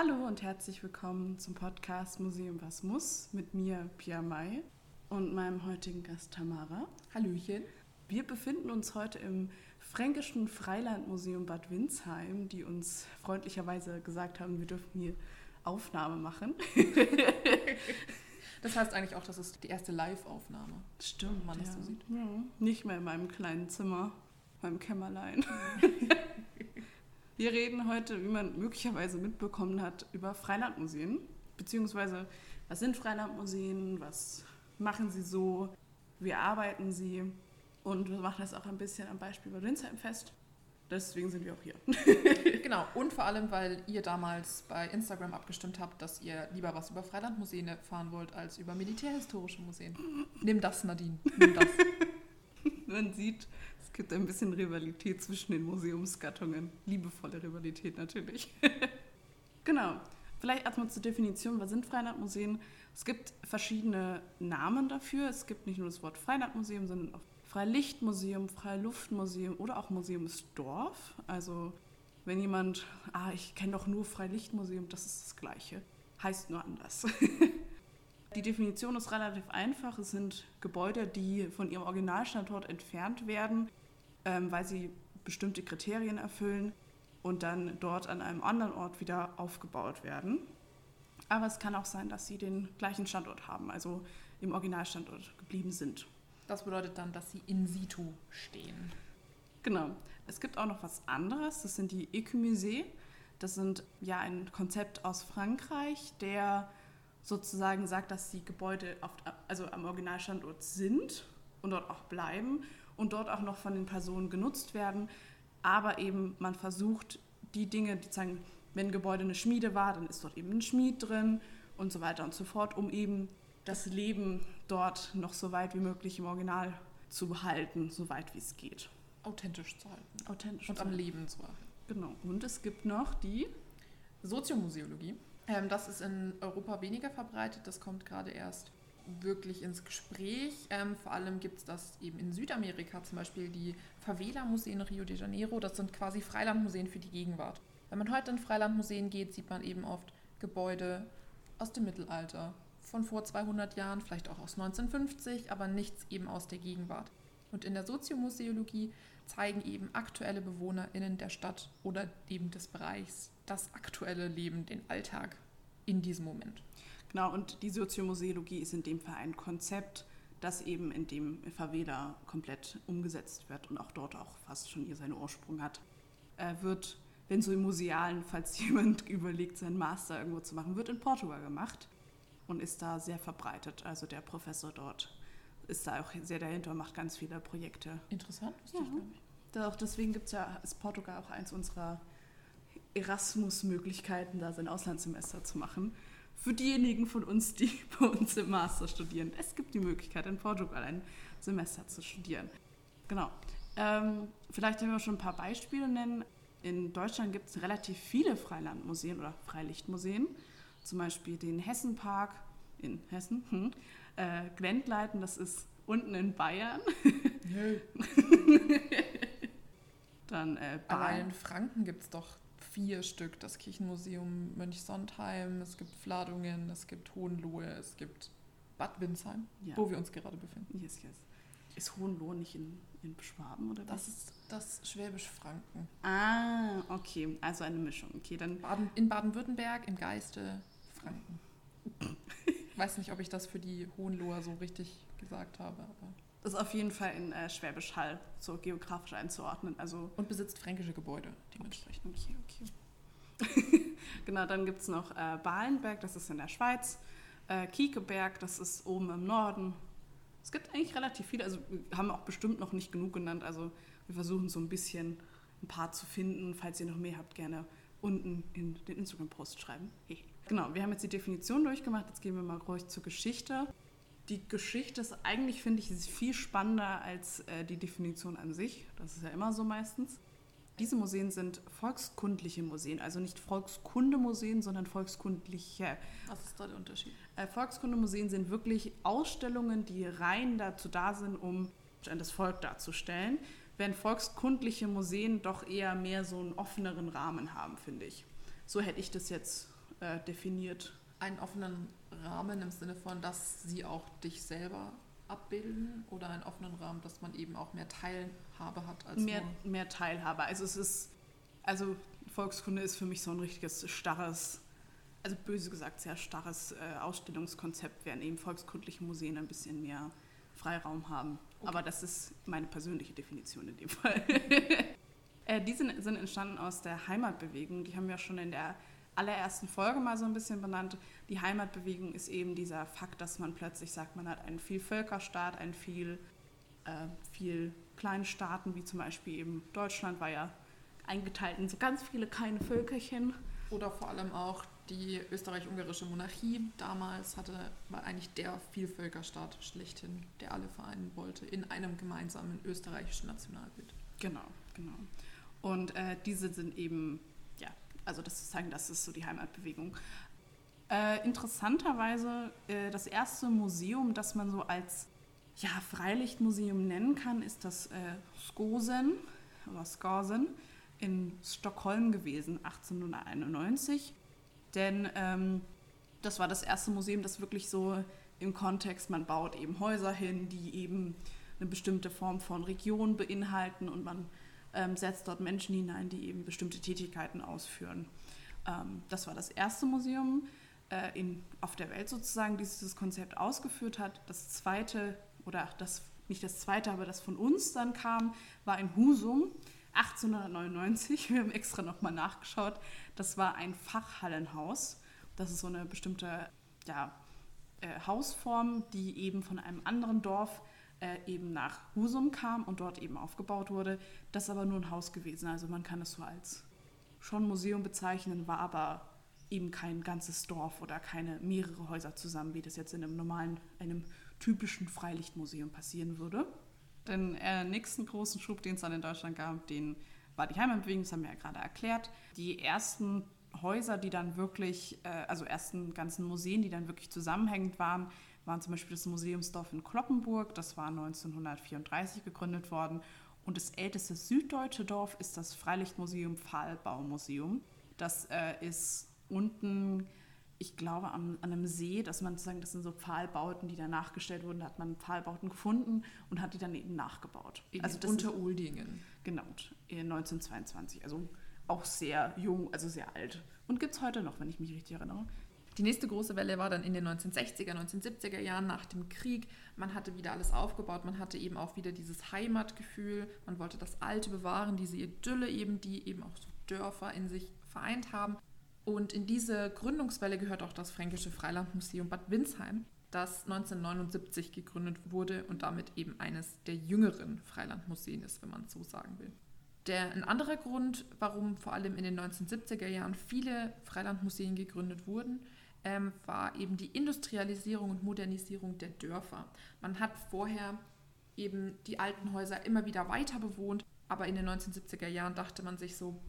Hallo und herzlich willkommen zum Podcast Museum Was muss mit mir, Pia May, und meinem heutigen Gast Tamara. Hallöchen. Wir befinden uns heute im Fränkischen Freilandmuseum Bad Windsheim, die uns freundlicherweise gesagt haben, wir dürfen hier Aufnahme machen. Das heißt eigentlich auch, das ist die erste Live-Aufnahme. Stimmt, man das ja. so sieht. Ja. Nicht mehr in meinem kleinen Zimmer, meinem Kämmerlein. Wir reden heute, wie man möglicherweise mitbekommen hat, über Freilandmuseen. Beziehungsweise, was sind Freilandmuseen? Was machen sie so? Wie arbeiten sie? Und wir machen das auch ein bisschen am Beispiel bei Winsheim fest. Deswegen sind wir auch hier. Genau, und vor allem, weil ihr damals bei Instagram abgestimmt habt, dass ihr lieber was über Freilandmuseen erfahren wollt als über militärhistorische Museen. Nimm das, Nadine. Nimm das. Man sieht, es gibt ein bisschen Rivalität zwischen den Museumsgattungen. Liebevolle Rivalität natürlich. genau. Vielleicht erstmal zur Definition, was sind Freilandmuseen? Es gibt verschiedene Namen dafür. Es gibt nicht nur das Wort Freilandmuseum, sondern auch Freilichtmuseum, Freiluftmuseum oder auch Museumsdorf. Also wenn jemand, ah, ich kenne doch nur Freilichtmuseum, das ist das gleiche. Heißt nur anders. Die Definition ist relativ einfach. Es sind Gebäude, die von ihrem Originalstandort entfernt werden, ähm, weil sie bestimmte Kriterien erfüllen und dann dort an einem anderen Ort wieder aufgebaut werden. Aber es kann auch sein, dass sie den gleichen Standort haben, also im Originalstandort geblieben sind. Das bedeutet dann, dass sie in situ stehen. Genau. Es gibt auch noch was anderes. Das sind die Ecumusées. Das sind ja ein Konzept aus Frankreich, der sozusagen sagt, dass die Gebäude auf, also am Originalstandort sind und dort auch bleiben und dort auch noch von den Personen genutzt werden. Aber eben man versucht, die Dinge, die sagen, wenn ein Gebäude eine Schmiede war, dann ist dort eben ein Schmied drin und so weiter und so fort, um eben das Leben dort noch so weit wie möglich im Original zu behalten, so weit wie es geht. Authentisch zu halten. Authentisch. Und am halten. Leben zu erhalten. Genau. Und es gibt noch die Soziomuseologie. Ähm, das ist in Europa weniger verbreitet. Das kommt gerade erst wirklich ins Gespräch. Ähm, vor allem gibt es das eben in Südamerika, zum Beispiel die Favela-Museen in Rio de Janeiro. Das sind quasi Freilandmuseen für die Gegenwart. Wenn man heute in Freilandmuseen geht, sieht man eben oft Gebäude aus dem Mittelalter, von vor 200 Jahren, vielleicht auch aus 1950, aber nichts eben aus der Gegenwart. Und in der Soziomuseologie zeigen eben aktuelle BewohnerInnen der Stadt oder eben des Bereichs das aktuelle Leben, den Alltag in diesem Moment. Genau, und die Soziomuseologie ist in dem Fall ein Konzept, das eben in dem Favela komplett umgesetzt wird und auch dort auch fast schon hier seinen Ursprung hat. Äh, wird, wenn so im Musealen, falls jemand überlegt, seinen Master irgendwo zu machen, wird in Portugal gemacht und ist da sehr verbreitet. Also der Professor dort ist da auch sehr dahinter und macht ganz viele Projekte. Interessant, wusste Ja. ich gar nicht. Da auch deswegen gibt's ja, ist Portugal auch eins unserer Erasmus-Möglichkeiten, da sein Auslandssemester zu machen. Für diejenigen von uns, die bei uns im Master studieren. Es gibt die Möglichkeit, in Portugal ein Semester zu studieren. Genau. Ähm, vielleicht wenn wir schon ein paar Beispiele nennen. In Deutschland gibt es relativ viele Freilandmuseen oder Freilichtmuseen. Zum Beispiel den Hessenpark in Hessen, hm, äh, Glendleiten, das ist unten in Bayern. Nö. Dann äh, Allein in Franken gibt es doch vier Stück. Das Kirchenmuseum Mönchsontheim, es gibt Fladungen, es gibt Hohenlohe, es gibt Bad Windsheim, Ja. wo wir uns gerade befinden. Yes, yes. Ist Hohenlohe nicht in, in Schwaben oder Das was? ist das Schwäbisch-Franken. Ah, okay. Also eine Mischung. Okay, dann. Baden, in Baden-Württemberg im Geiste Franken. Weiß nicht, ob ich das für die Hohenloher so richtig gesagt habe, aber. Ist auf jeden Fall in äh, Schwäbisch Hall so geografisch einzuordnen. Also. Und besitzt fränkische Gebäude dementsprechend. Okay, okay. genau, dann gibt es noch äh, Balenberg, das ist in der Schweiz. Äh, Kiekeberg, das ist oben im Norden. Es gibt eigentlich relativ viele, also wir haben auch bestimmt noch nicht genug genannt. Also wir versuchen so ein bisschen ein paar zu finden. Falls ihr noch mehr habt, gerne unten in den Instagram-Post schreiben. Hehe. Genau, wir haben jetzt die Definition durchgemacht. Jetzt gehen wir mal ruhig zur Geschichte. Die Geschichte ist eigentlich, finde ich, viel spannender als äh, die Definition an sich. Das ist ja immer so meistens. Diese Museen sind volkskundliche Museen, also nicht Volkskundemuseen, sondern volkskundliche. Was ist da der Unterschied? Äh, Volkskundemuseen sind wirklich Ausstellungen, die rein dazu da sind, um das Volk darzustellen, während volkskundliche Museen doch eher mehr so einen offeneren Rahmen haben, finde ich. So hätte ich das jetzt äh, definiert. Einen offenen Rahmen im Sinne von, dass sie auch dich selber abbilden oder einen offenen Rahmen, dass man eben auch mehr Teilhabe hat als mehr, mehr Teilhabe. Also es ist, also Volkskunde ist für mich so ein richtiges starres, also böse gesagt sehr starres äh, Ausstellungskonzept, während eben volkskundliche Museen ein bisschen mehr Freiraum haben. Okay. Aber das ist meine persönliche Definition in dem Fall. äh, die sind, sind entstanden aus der Heimatbewegung. Die haben wir schon in der allerersten Folge mal so ein bisschen benannt. Die Heimatbewegung ist eben dieser Fakt, dass man plötzlich sagt, man hat einen Vielvölkerstaat, einen viel, äh, viel kleinen Staaten, wie zum Beispiel eben Deutschland war ja eingeteilt in so ganz viele kleine Völkerchen. Oder vor allem auch die österreich-ungarische Monarchie damals hatte, war eigentlich der Vielvölkerstaat schlechthin, der alle vereinen wollte, in einem gemeinsamen österreichischen Nationalbild. Genau, genau. Und äh, diese sind eben, also das zu zeigen, das ist so die Heimatbewegung. Äh, interessanterweise, äh, das erste Museum, das man so als ja, Freilichtmuseum nennen kann, ist das äh, Skosen oder Skosen in Stockholm gewesen, 1891. Denn ähm, das war das erste Museum, das wirklich so im Kontext, man baut eben Häuser hin, die eben eine bestimmte Form von Region beinhalten und man ähm, setzt dort Menschen hinein, die eben bestimmte Tätigkeiten ausführen. Ähm, das war das erste Museum äh, in, auf der Welt sozusagen, die dieses Konzept ausgeführt hat. Das zweite, oder das, nicht das zweite, aber das von uns dann kam, war in Husum 1899. Wir haben extra nochmal nachgeschaut. Das war ein Fachhallenhaus. Das ist so eine bestimmte ja, äh, Hausform, die eben von einem anderen Dorf äh, eben nach Husum kam und dort eben aufgebaut wurde. Das ist aber nur ein Haus gewesen. Also man kann es so als schon Museum bezeichnen, war aber eben kein ganzes Dorf oder keine mehrere Häuser zusammen, wie das jetzt in einem normalen, einem typischen Freilichtmuseum passieren würde. Den äh, nächsten großen Schub, den es dann in Deutschland gab, den war die Heimatbewegung, das haben wir ja gerade erklärt. Die ersten Häuser, die dann wirklich, äh, also ersten ganzen Museen, die dann wirklich zusammenhängend waren, waren zum Beispiel das Museumsdorf in Kloppenburg, das war 1934 gegründet worden. Und das älteste süddeutsche Dorf ist das Freilichtmuseum Pfahlbaumuseum. Das äh, ist unten, ich glaube, am, an einem See, dass man sozusagen, das sind so Pfahlbauten, die da nachgestellt wurden. Da hat man Pfahlbauten gefunden und hat die dann eben nachgebaut. In also unter Uldingen. Genau, 1922. Also auch sehr jung, also sehr alt. Und gibt es heute noch, wenn ich mich richtig erinnere. Die nächste große Welle war dann in den 1960er, 1970er Jahren nach dem Krieg. Man hatte wieder alles aufgebaut, man hatte eben auch wieder dieses Heimatgefühl, man wollte das Alte bewahren, diese Idylle eben, die eben auch so Dörfer in sich vereint haben. Und in diese Gründungswelle gehört auch das Fränkische Freilandmuseum Bad Windsheim, das 1979 gegründet wurde und damit eben eines der jüngeren Freilandmuseen ist, wenn man so sagen will. Der, ein anderer Grund, warum vor allem in den 1970er Jahren viele Freilandmuseen gegründet wurden, ähm, war eben die Industrialisierung und Modernisierung der Dörfer. Man hat vorher eben die alten Häuser immer wieder weiter bewohnt, aber in den 1970er Jahren dachte man sich so,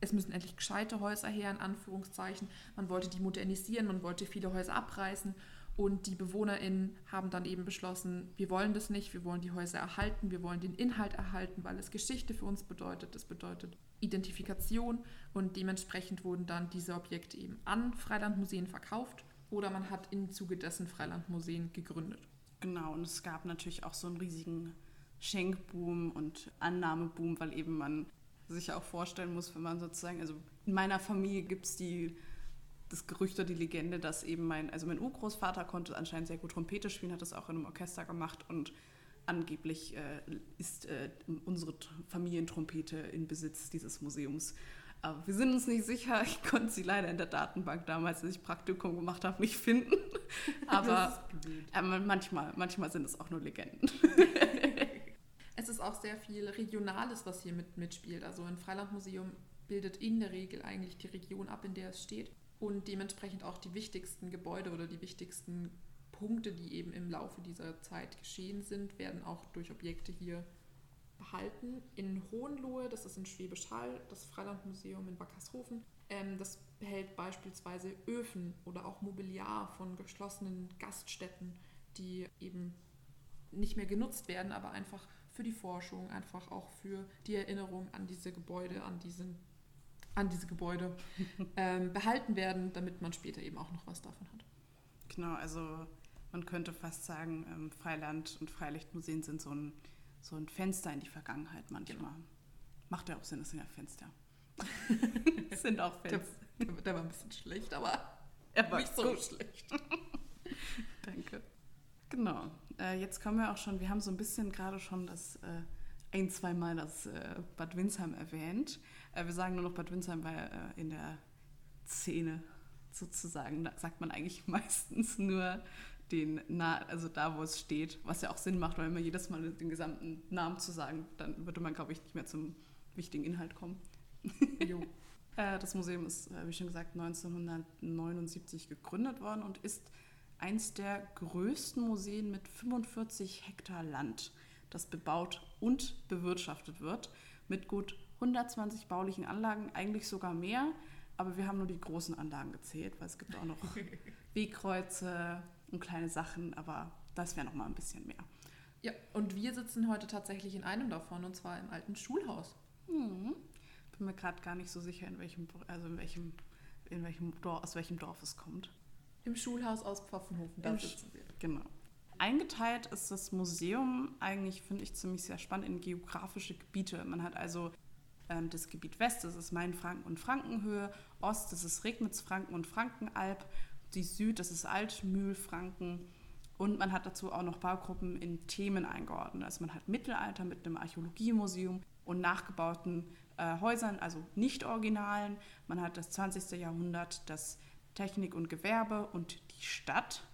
es müssen endlich gescheite Häuser her, in Anführungszeichen. Man wollte die modernisieren, man wollte viele Häuser abreißen und die BewohnerInnen haben dann eben beschlossen, wir wollen das nicht, wir wollen die Häuser erhalten, wir wollen den Inhalt erhalten, weil es Geschichte für uns bedeutet, das bedeutet Identifikation und dementsprechend wurden dann diese Objekte eben an Freilandmuseen verkauft oder man hat im Zuge dessen Freilandmuseen gegründet. Genau, und es gab natürlich auch so einen riesigen Schenkboom und Annahmeboom, weil eben man sich auch vorstellen muss, wenn man sozusagen, also in meiner Familie gibt es die das Gerücht oder die Legende, dass eben mein, also mein Urgroßvater konnte anscheinend sehr gut Trompete spielen, hat das auch in einem Orchester gemacht und angeblich äh, ist äh, unsere Familientrompete in Besitz dieses Museums. Aber wir sind uns nicht sicher. Ich konnte sie leider in der Datenbank damals, als ich Praktikum gemacht habe, nicht finden. Aber äh, manchmal, manchmal sind es auch nur Legenden. es ist auch sehr viel Regionales, was hier mit, mitspielt. Also ein Freilandmuseum bildet in der Regel eigentlich die Region ab, in der es steht. Und dementsprechend auch die wichtigsten Gebäude oder die wichtigsten Punkte, die eben im Laufe dieser Zeit geschehen sind, werden auch durch Objekte hier behalten. In Hohenlohe, das ist in Schwäbisch Hall, das Freilandmuseum in Wackershofen, ähm, das behält beispielsweise Öfen oder auch Mobiliar von geschlossenen Gaststätten, die eben nicht mehr genutzt werden, aber einfach für die Forschung, einfach auch für die Erinnerung an diese Gebäude, an diesen an diese Gebäude ähm, behalten werden, damit man später eben auch noch was davon hat. Genau, also man könnte fast sagen, ähm, Freiland- und Freilichtmuseen sind so ein, so ein Fenster in die Vergangenheit manchmal. Genau. Macht ja auch Sinn, das sind ja Fenster. sind auch Fenster. Der, der, der, war ein bisschen schlecht, aber er war nicht so gut. schlecht. Danke. Genau. Äh, jetzt kommen wir auch schon, wir haben so ein bisschen gerade schon das äh, ein, zwei Mal das äh, Bad Windsheim erwähnt. Äh, wir sagen nur noch Bad Windsheim, weil äh, in der Szene sozusagen, sagt man eigentlich meistens nur den, Na also da, wo es steht, was ja auch Sinn macht, weil immer jedes Mal den gesamten Namen zu sagen, dann würde man, glaube ich, nicht mehr zum wichtigen Inhalt kommen. Äh, das Museum ist, wie schon gesagt, 1979 gegründet worden und ist eins der größten Museen mit 45 Hektar Land, das bebaut und bewirtschaftet wird, mit gut 120 baulichen Anlagen, eigentlich sogar mehr, aber wir haben nur die großen Anlagen gezählt, weil es gibt auch noch Wegkreuze und kleine Sachen, aber das wäre noch mal ein bisschen mehr. Ja, und wir sitzen heute tatsächlich in einem davon, und zwar im alten Schulhaus. Hm. Bin mir gerade gar nicht so sicher, in welchem, also in welchem, in welchem Dorf, aus welchem Dorf es kommt. Im Schulhaus aus Pfaffenhofen, da sitzen wir. Genau. Eingeteilt ist das Museum eigentlich, finde ich, ziemlich sehr spannend in geografische Gebiete. Man hat also ähm, das Gebiet West, das ist Mainfranken und Frankenhöhe, Ost, das ist Regnitz-Franken und Frankenalb, die Süd, das ist Altmühlfranken und man hat dazu auch noch Baugruppen in Themen eingeordnet. Also man hat Mittelalter mit einem Archäologiemuseum und nachgebauten äh, Häusern, also nicht originalen. Man hat das 20. Jahrhundert, das Technik und Gewerbe und die Stadt.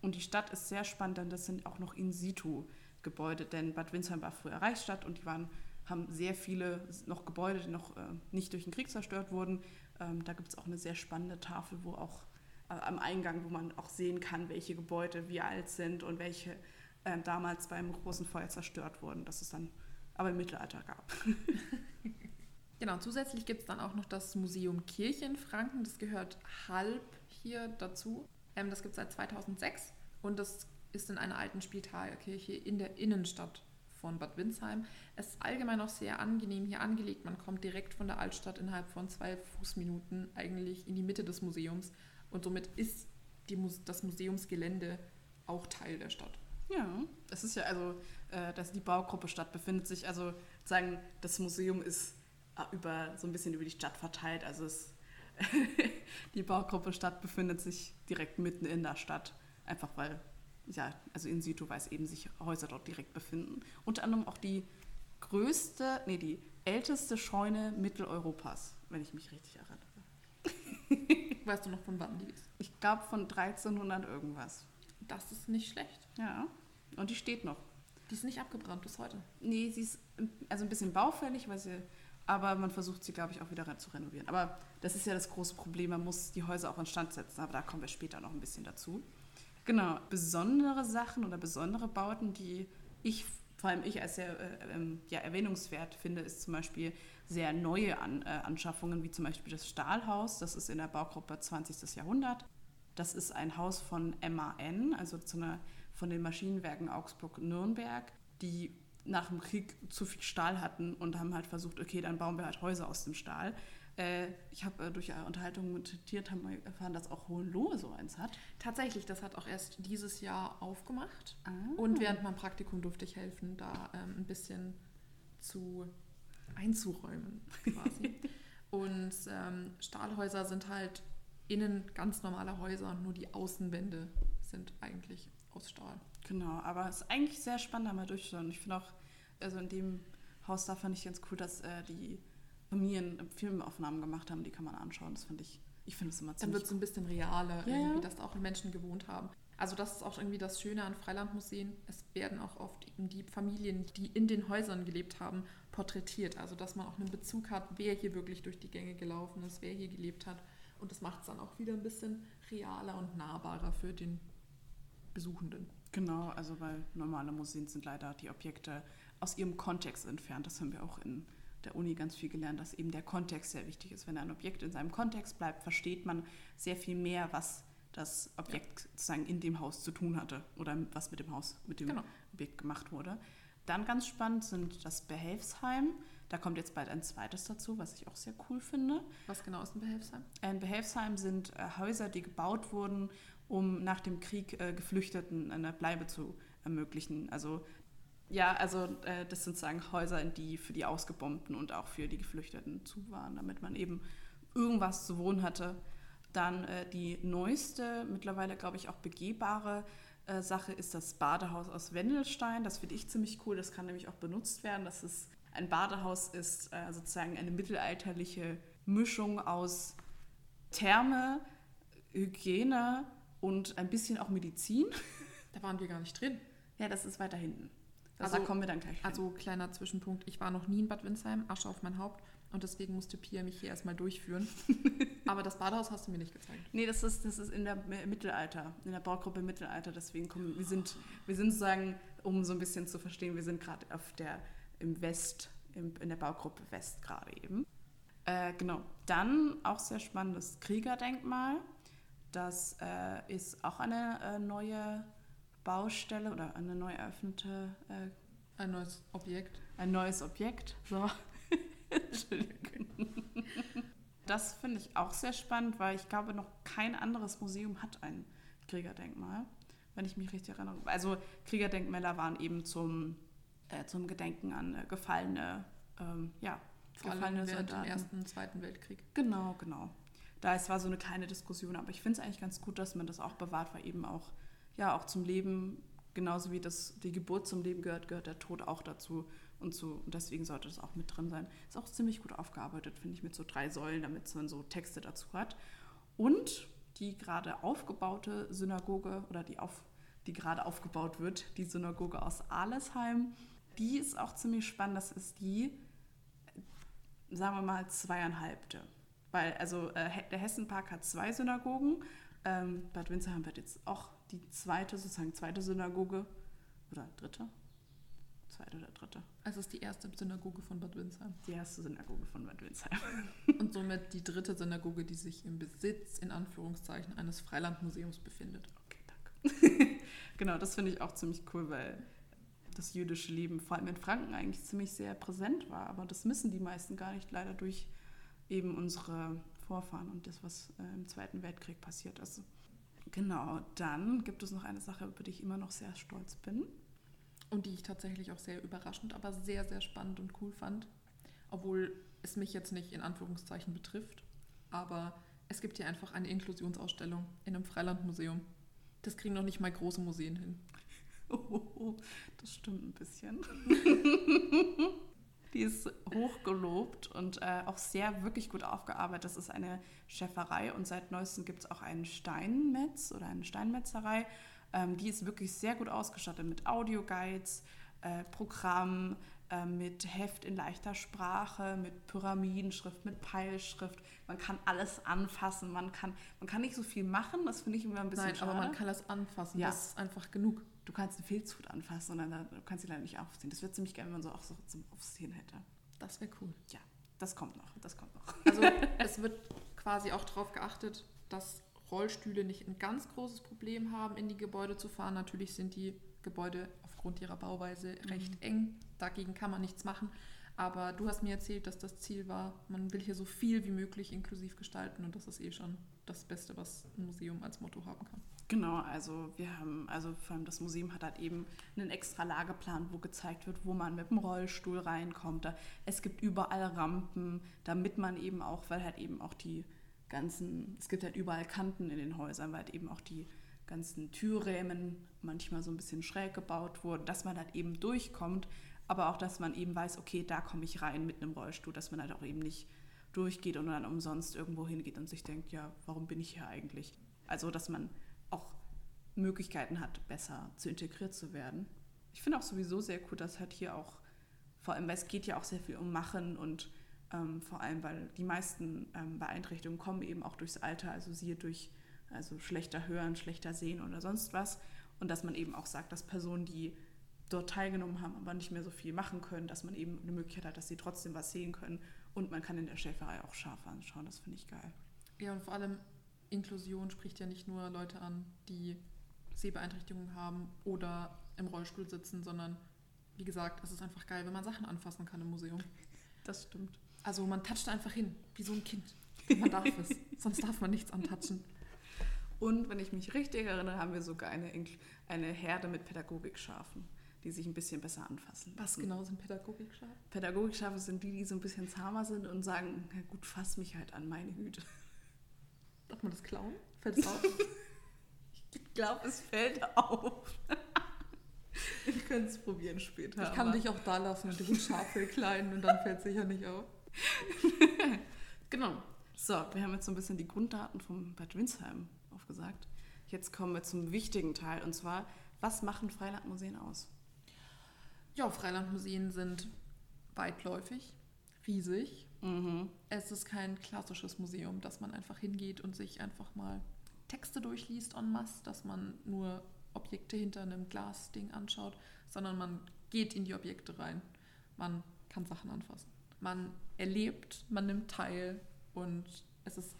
Und die Stadt ist sehr spannend, denn das sind auch noch In-situ-Gebäude, denn Bad Windsheim war früher Reichsstadt und die waren, haben sehr viele noch Gebäude, die noch äh, nicht durch den Krieg zerstört wurden. Ähm, da gibt es auch eine sehr spannende Tafel, wo auch am Eingang, wo man auch sehen kann, welche Gebäude wie alt sind und welche äh, damals beim großen Feuer zerstört wurden, dass es dann aber im Mittelalter gab. genau, zusätzlich gibt es dann auch noch das Museum Kirchen Franken, das gehört halb hier dazu. Ähm, das gibt es seit 2006 und das ist in einer alten Spitalkirche in der Innenstadt von Bad Windsheim. Es ist allgemein auch sehr angenehm hier angelegt. Man kommt direkt von der Altstadt innerhalb von zwei Fußminuten eigentlich in die Mitte des Museums und somit ist die, das Museumsgelände auch Teil der Stadt. Ja, es ist ja also, äh, dass die Baugruppe Stadt befindet sich, also sagen, das Museum ist äh, über so ein bisschen über die Stadt verteilt. Also es die Baugruppe Stadt befindet sich direkt mitten in der Stadt. Einfach weil, ja, also in situ, weil es eben sich Häuser dort direkt befinden. Unter anderem auch die größte, nee, die älteste Scheune Mitteleuropas, wenn ich mich richtig erinnere. Weißt du noch, von wann die ist? Ich glaube von 1300 irgendwas. Das ist nicht schlecht. Ja, und die steht noch. Die ist nicht abgebrannt bis heute. Nee, sie ist also ein bisschen baufällig, weil sie aber man versucht sie, glaube ich, auch wieder zu renovieren. Aber das ist ja das große Problem, man muss die Häuser auch instand setzen, aber da kommen wir später noch ein bisschen dazu. Genau, besondere Sachen oder besondere Bauten, die ich, vor allem ich als sehr äh, ähm, ja, erwähnungswert finde, ist zum Beispiel sehr neue An äh, Anschaffungen, wie zum Beispiel das Stahlhaus, das ist in der Baugruppe 20. Jahrhundert. Das ist ein Haus von MAN, also von den Maschinenwerken Augsburg-Nürnberg, die nach dem Krieg zu viel Stahl hatten und haben halt versucht, okay, dann bauen wir halt Häuser aus dem Stahl. Äh, ich habe äh, durch Unterhaltungen mit Tiert haben wir erfahren, dass auch Hohenlohe so eins hat. Tatsächlich, das hat auch erst dieses Jahr aufgemacht. Ah. Und während meinem Praktikum durfte ich helfen, da ähm, ein bisschen zu einzuräumen quasi. und ähm, Stahlhäuser sind halt innen ganz normale Häuser und nur die Außenwände sind eigentlich aus Stahl. Genau, aber es ist eigentlich sehr spannend, da mal durchzuschauen. Ich finde auch, also in dem Haus da fand ich ganz cool, dass äh, die Familien Filmaufnahmen gemacht haben, die kann man anschauen. Das finde ich, ich finde es immer ziemlich Dann wird es so ein bisschen realer, ja, irgendwie, dass da auch Menschen gewohnt haben. Also das ist auch irgendwie das Schöne an Freilandmuseen. Es werden auch oft eben die Familien, die in den Häusern gelebt haben, porträtiert. Also dass man auch einen Bezug hat, wer hier wirklich durch die Gänge gelaufen ist, wer hier gelebt hat. Und das macht es dann auch wieder ein bisschen realer und nahbarer für den Besuchenden. Genau, also weil normale Museen sind leider die Objekte aus ihrem Kontext entfernt. Das haben wir auch in der Uni ganz viel gelernt, dass eben der Kontext sehr wichtig ist. Wenn ein Objekt in seinem Kontext bleibt, versteht man sehr viel mehr, was das Objekt ja. sozusagen in dem Haus zu tun hatte oder was mit dem Haus, mit dem genau. Objekt gemacht wurde. Dann ganz spannend sind das Behelfsheim. Da kommt jetzt bald ein zweites dazu, was ich auch sehr cool finde. Was genau ist in Behelfsheim? In Behelfsheim sind äh, Häuser, die gebaut wurden, um nach dem Krieg äh, Geflüchteten eine Bleibe zu ermöglichen. Also ja, also äh, das sind sozusagen Häuser, die für die Ausgebombten und auch für die Geflüchteten zu waren, damit man eben irgendwas zu wohnen hatte. Dann äh, die neueste, mittlerweile glaube ich auch begehbare äh, Sache ist das Badehaus aus Wendelstein. Das finde ich ziemlich cool. Das kann nämlich auch benutzt werden. Das ist ein Badehaus ist äh, sozusagen eine mittelalterliche Mischung aus Therme, Hygiene und ein bisschen auch Medizin. Da waren wir gar nicht drin. Ja, das ist weiter hinten. Also, da kommen wir dann gleich hin. Also kleiner Zwischenpunkt, ich war noch nie in Bad Windsheim, Asche auf mein Haupt und deswegen musste Pia mich hier erstmal durchführen. Aber das Badehaus hast du mir nicht gezeigt. Nee, das ist, das ist in der Mi- Mittelalter, in der Baugruppe Mittelalter. Deswegen kommen wir sind, wir sind sozusagen, um so ein bisschen zu verstehen, wir sind gerade auf der im West, im, in der Baugruppe West gerade eben. Äh, genau. Dann auch sehr spannendes Kriegerdenkmal. Das äh, ist auch eine äh, neue Baustelle oder eine neu eröffnete, äh, Ein neues Objekt. ein neues Objekt. So. Entschuldigung. Das finde ich auch sehr spannend, weil ich glaube, noch kein anderes Museum hat ein Kriegerdenkmal, wenn ich mich richtig erinnere. Also Kriegerdenkmäler waren eben zum, äh, zum Gedenken an äh, gefallene, ähm, ja, Vor allem gefallene während dem Soldaten. Ersten und Zweiten Weltkrieg. Genau, genau. Da es war so eine kleine Diskussion, aber ich finde es eigentlich ganz gut, dass man das auch bewahrt, weil eben auch, ja, auch zum Leben, genauso wie das, die Geburt zum Leben gehört, gehört der Tod auch dazu. Und, so, und deswegen sollte das auch mit drin sein. Ist auch ziemlich gut aufgearbeitet, finde ich, mit so drei Säulen, damit man so Texte dazu hat. Und die gerade aufgebaute Synagoge oder die, auf, die gerade aufgebaut wird, die Synagoge aus Alesheim, die ist auch ziemlich spannend. Das ist die, sagen wir mal, zweieinhalbte. Weil also äh, der Hessenpark hat zwei Synagogen. Ähm, Bad Windsheim wird jetzt auch die zweite, sozusagen zweite Synagoge oder dritte? Zweite oder dritte? Es ist die erste Synagoge von Bad Windsheim. Die erste Synagoge von Bad Windsheim. Und somit die dritte Synagoge, die sich im Besitz, in Anführungszeichen, eines Freilandmuseums befindet. Okay, danke. genau, das finde ich auch ziemlich cool, weil das jüdische Leben vor allem in Franken eigentlich ziemlich sehr präsent war. Aber das wissen die meisten gar nicht, leider durch eben unsere Vorfahren und das, was äh, im Zweiten Weltkrieg passiert ist. Genau, dann gibt es noch eine Sache, über die ich immer noch sehr stolz bin. Und die ich tatsächlich auch sehr überraschend, aber sehr, sehr spannend und cool fand. Obwohl es mich jetzt nicht in Anführungszeichen betrifft. Aber es gibt hier einfach eine Inklusionsausstellung in einem Freilandmuseum. Das kriegen noch nicht mal große Museen hin. Oh, das stimmt ein bisschen. Die ist hochgelobt und äh, auch sehr wirklich gut aufgearbeitet. Das ist eine Schäferei und seit neuestem gibt es auch einen Steinmetz oder eine Steinmetzerei. Ähm, die ist wirklich sehr gut ausgestattet mit Audioguides, äh, Programm, äh, mit Heft in leichter Sprache, mit Pyramidenschrift, mit Peilschrift. Man kann alles anfassen, man kann, man kann nicht so viel machen, das finde ich immer ein bisschen Nein, schade. aber man kann das anfassen. Ja. Das ist einfach genug. Du kannst eine Filzhut anfassen und dann du kannst sie leider nicht aufziehen. Das wäre ziemlich geil, wenn man so auch so zum Aufziehen hätte. Das wäre cool. Ja, das kommt noch, das kommt noch. Also es wird quasi auch darauf geachtet, dass Rollstühle nicht ein ganz großes Problem haben, in die Gebäude zu fahren. Natürlich sind die Gebäude aufgrund ihrer Bauweise recht eng. Dagegen kann man nichts machen. Aber du hast mir erzählt, dass das Ziel war, man will hier so viel wie möglich inklusiv gestalten und das ist eh schon das Beste, was ein Museum als Motto haben kann. Genau, also wir haben, also vor allem das Museum hat halt eben einen extra Lageplan, wo gezeigt wird, wo man mit dem Rollstuhl reinkommt. Da, es gibt überall Rampen, damit man eben auch, weil halt eben auch die ganzen, es gibt halt überall Kanten in den Häusern, weil halt eben auch die ganzen Türrämen manchmal so ein bisschen schräg gebaut wurden, dass man halt eben durchkommt, aber auch, dass man eben weiß, okay, da komme ich rein mit einem Rollstuhl, dass man halt auch eben nicht durchgeht und dann umsonst irgendwo hingeht und sich denkt, ja, warum bin ich hier eigentlich? Also, dass man auch Möglichkeiten hat, besser zu integriert zu werden. Ich finde auch sowieso sehr cool, dass halt hier auch, vor allem, weil es geht ja auch sehr viel um Machen und ähm, vor allem, weil die meisten ähm, Beeinträchtigungen kommen eben auch durchs Alter, also siehe durch also schlechter Hören, schlechter Sehen oder sonst was. Und dass man eben auch sagt, dass Personen, die dort teilgenommen haben, aber nicht mehr so viel machen können, dass man eben eine Möglichkeit hat, dass sie trotzdem was sehen können und man kann in der Schäferei auch Schafe anschauen. Das finde ich geil. Ja, und vor allem Inklusion spricht ja nicht nur Leute an, die Sehbeeinträchtigungen haben oder im Rollstuhl sitzen, sondern wie gesagt, es ist einfach geil, wenn man Sachen anfassen kann im Museum. Das stimmt. Also man toucht einfach hin, wie so ein Kind. Man darf es, sonst darf man nichts antatschen. Und wenn ich mich richtig erinnere, haben wir sogar eine, eine Herde mit Pädagogikschafen, die sich ein bisschen besser anfassen. Was lassen. genau sind Pädagogikschafe? Pädagogikschafe sind die, die so ein bisschen zahmer sind und sagen, na gut, fass mich halt an, meine Güte. Darf man das klauen? Fällt es auf? Ich glaube, es fällt auf. Wir können es probieren später. Ich kann dich auch da lassen und diesen Schafel kleiden und dann fällt es sicher nicht auf. Genau. So, wir haben jetzt so ein bisschen die Grunddaten vom Bad Windsheim aufgesagt. Jetzt kommen wir zum wichtigen Teil und zwar, was machen Freilandmuseen aus? Ja, Freilandmuseen sind weitläufig, riesig. Mhm. Es ist kein klassisches Museum, dass man einfach hingeht und sich einfach mal Texte durchliest en masse, dass man nur Objekte hinter einem Glasding anschaut, sondern man geht in die Objekte rein. Man kann Sachen anfassen. Man erlebt, man nimmt teil und es ist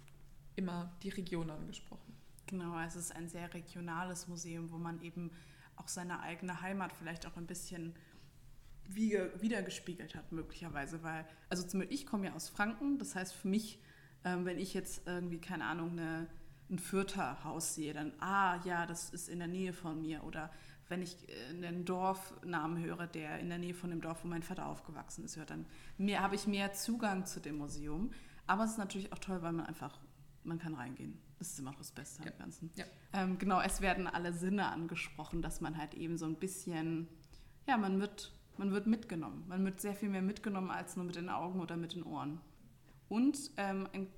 immer die Region angesprochen. Genau, es ist ein sehr regionales Museum, wo man eben auch seine eigene Heimat vielleicht auch ein bisschen wie- wiedergespiegelt hat, möglicherweise. Weil, also ich komme ja aus Franken, das heißt für mich, ähm, wenn ich jetzt irgendwie, keine Ahnung, eine, ein Fürther Haus sehe, dann, ah ja, das ist in der Nähe von mir. Oder wenn ich äh, einen Dorfnamen höre, der in der Nähe von dem Dorf, wo mein Vater aufgewachsen ist, hört, dann mehr, habe ich mehr Zugang zu dem Museum. Aber es ist natürlich auch toll, weil man einfach, man kann reingehen. Das ist immer noch das Beste Ja. am Ganzen. Ja. Ähm, genau, es werden alle Sinne angesprochen, dass man halt eben so ein bisschen, ja, man wird, man wird mitgenommen. Man wird sehr viel mehr mitgenommen als nur mit den Augen oder mit den Ohren. Und ähm, ein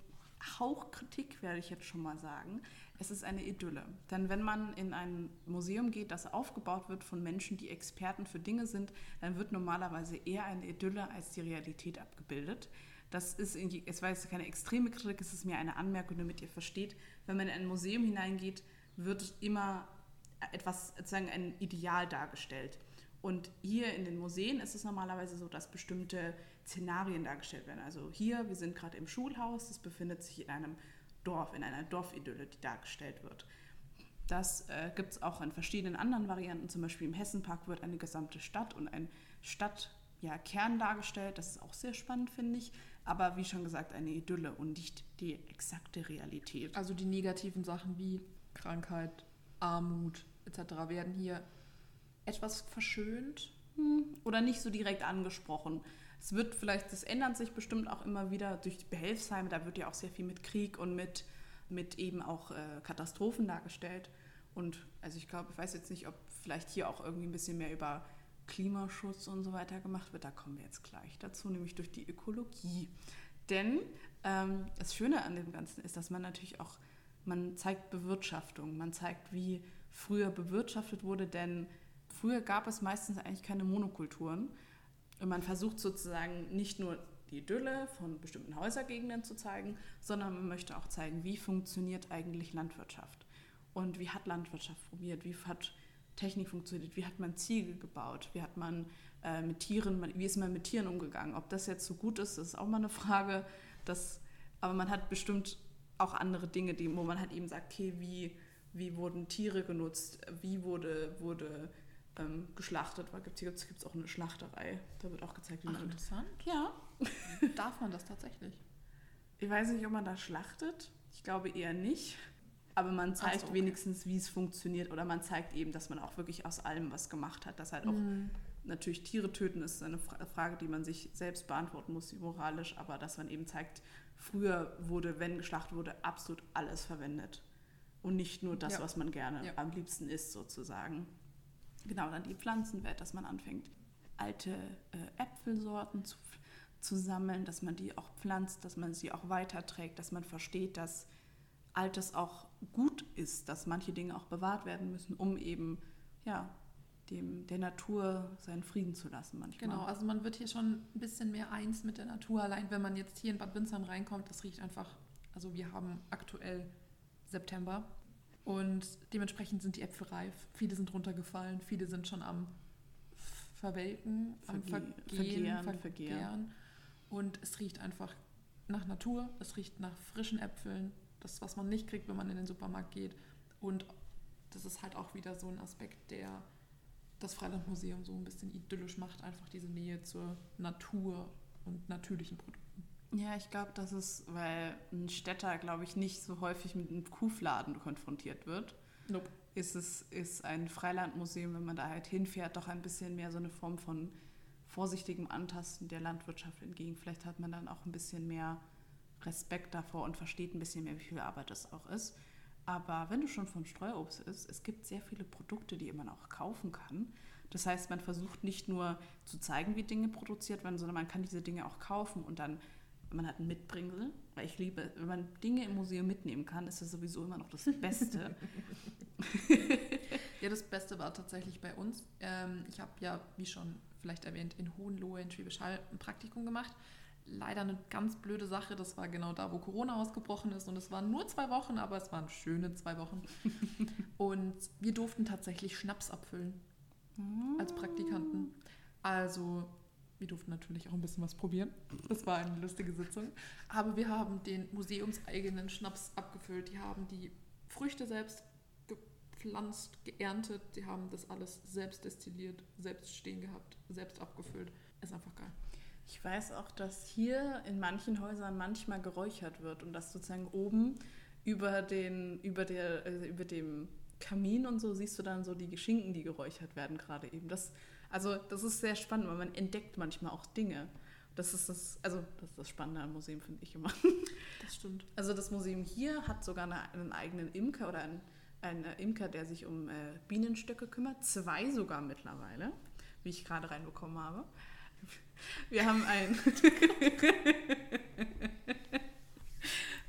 Hauch Kritik werde ich jetzt schon mal sagen. Es ist eine Idylle. Denn wenn man in ein Museum geht, das aufgebaut wird von Menschen, die Experten für Dinge sind, dann wird normalerweise eher eine Idylle als die Realität abgebildet. Das ist, in es war jetzt keine extreme Kritik, es ist mir eine Anmerkung, damit ihr versteht. Wenn man in ein Museum hineingeht, wird immer etwas, sozusagen ein Ideal dargestellt. Und hier in den Museen ist es normalerweise so, dass bestimmte Szenarien dargestellt werden. Also hier, wir sind gerade im Schulhaus, das befindet sich in einem Dorf, in einer Dorfidylle, die dargestellt wird. Das äh, gibt es auch in verschiedenen anderen Varianten. Zum Beispiel im Hessenpark wird eine gesamte Stadt und ein Stadtkern ja, dargestellt. Das ist auch sehr spannend, finde ich. Aber wie schon gesagt, eine Idylle und nicht die exakte Realität. Also die negativen Sachen wie Krankheit, Armut etc. werden hier etwas verschönt. Hm, Oder nicht so direkt angesprochen. Es wird vielleicht, das ändert sich bestimmt auch immer wieder durch die Behelfsheime. Da wird ja auch sehr viel mit Krieg und mit, mit eben auch äh, Katastrophen dargestellt. Und also ich glaube, ich weiß jetzt nicht, ob vielleicht hier auch irgendwie ein bisschen mehr über Klimaschutz und so weiter gemacht wird. Da kommen wir jetzt gleich dazu, nämlich durch die Ökologie. Denn ähm, das Schöne an dem Ganzen ist, dass man natürlich auch, man zeigt Bewirtschaftung, man zeigt, wie früher bewirtschaftet wurde, denn früher gab es meistens eigentlich keine Monokulturen. Und man versucht sozusagen nicht nur die Idylle von bestimmten Häusergegenden zu zeigen, sondern man möchte auch zeigen, wie funktioniert eigentlich Landwirtschaft. Und wie hat Landwirtschaft probiert, wie hat Technik funktioniert, wie hat man Ziegel gebaut, wie hat man äh, mit Tieren, wie ist man mit Tieren umgegangen. Ob das jetzt so gut ist, ist auch mal eine Frage. Das, aber man hat bestimmt auch andere Dinge, die, wo man halt eben sagt, okay, wie, wie wurden Tiere genutzt, wie wurde, wurde ähm, geschlachtet, weil gibt es auch eine Schlachterei. Da wird auch gezeigt, wie Ach, man. interessant. Ja, Darf man das tatsächlich? ich weiß nicht, ob man da schlachtet. Ich glaube eher nicht. Aber man zeigt so, okay. wenigstens, wie es funktioniert. Oder man zeigt eben, dass man auch wirklich aus allem was gemacht hat. Dass halt auch Mhm. natürlich Tiere töten ist eine Fra- Frage, die man sich selbst beantworten muss, moralisch. Aber dass man eben zeigt, früher wurde, wenn geschlachtet wurde, absolut alles verwendet. Und nicht nur das, Ja. was man gerne Ja. am liebsten isst, sozusagen. Genau, dann die Pflanzenwelt, dass man anfängt, alte äh, Äpfelsorten zu, zu sammeln, dass man die auch pflanzt, dass man sie auch weiterträgt, dass man versteht, dass Altes auch gut ist, dass manche Dinge auch bewahrt werden müssen, um eben ja, dem, der Natur seinen Frieden zu lassen manchmal. Genau, also man wird hier schon ein bisschen mehr eins mit der Natur. Allein wenn man jetzt hier in Bad Windsheim reinkommt, das riecht einfach, also wir haben aktuell September und dementsprechend sind die Äpfel reif. Viele sind runtergefallen, viele sind schon am Verwelken, am Verge- Vergehen, vergehren, vergehren. Und es riecht einfach nach Natur, es riecht nach frischen Äpfeln, das, was man nicht kriegt, wenn man in den Supermarkt geht. Und das ist halt auch wieder so ein Aspekt, der das Freilandmuseum so ein bisschen idyllisch macht, einfach diese Nähe zur Natur und natürlichen Produkten. Ja, ich glaube, das ist, weil ein Städter, glaube ich, nicht so häufig mit einem Kuhfladen konfrontiert wird. Nope. Ist es ist ein Freilandmuseum, wenn man da halt hinfährt, doch ein bisschen mehr so eine Form von vorsichtigem Antasten der Landwirtschaft entgegen. Vielleicht hat man dann auch ein bisschen mehr Respekt davor und versteht ein bisschen mehr, wie viel Arbeit das auch ist. Aber wenn du schon von Streuobst isst, es gibt sehr viele Produkte, die man auch kaufen kann. Das heißt, man versucht nicht nur zu zeigen, wie Dinge produziert werden, sondern man kann diese Dinge auch kaufen und dann, man hat ein Mitbringsel, weil ich liebe, wenn man Dinge im Museum mitnehmen kann, ist das sowieso immer noch das Beste. ja, das Beste war tatsächlich bei uns. Ähm, ich habe ja, wie schon vielleicht erwähnt, in Hohenlohe in Schwäbisch Hall ein Praktikum gemacht leider eine ganz blöde Sache. Das war genau da, wo Corona ausgebrochen ist. Und es waren nur zwei Wochen, aber es waren schöne zwei Wochen. und wir durften tatsächlich Schnaps abfüllen als Praktikanten. Also wir durften natürlich auch ein bisschen was probieren. Das war eine lustige Sitzung. Aber wir haben den museumseigenen Schnaps abgefüllt. Die haben die Früchte selbst gepflanzt, geerntet. Die haben das alles selbst destilliert, selbst stehen gehabt, selbst abgefüllt. Ist einfach geil. Ich weiß auch, dass hier in manchen Häusern manchmal geräuchert wird und dass sozusagen oben über, den, über, der, also über dem Kamin und so siehst du dann so die Schinken, die geräuchert werden gerade eben. Das, also das ist sehr spannend, weil man entdeckt manchmal auch Dinge. Das ist das, also das ist das Spannende am Museum, finde ich immer. Das stimmt. Also das Museum hier hat sogar eine, einen eigenen Imker oder einen, einen Imker, der sich um äh, Bienenstöcke kümmert. Zwei sogar mittlerweile, wie ich gerade reinbekommen habe. Wir haben ein.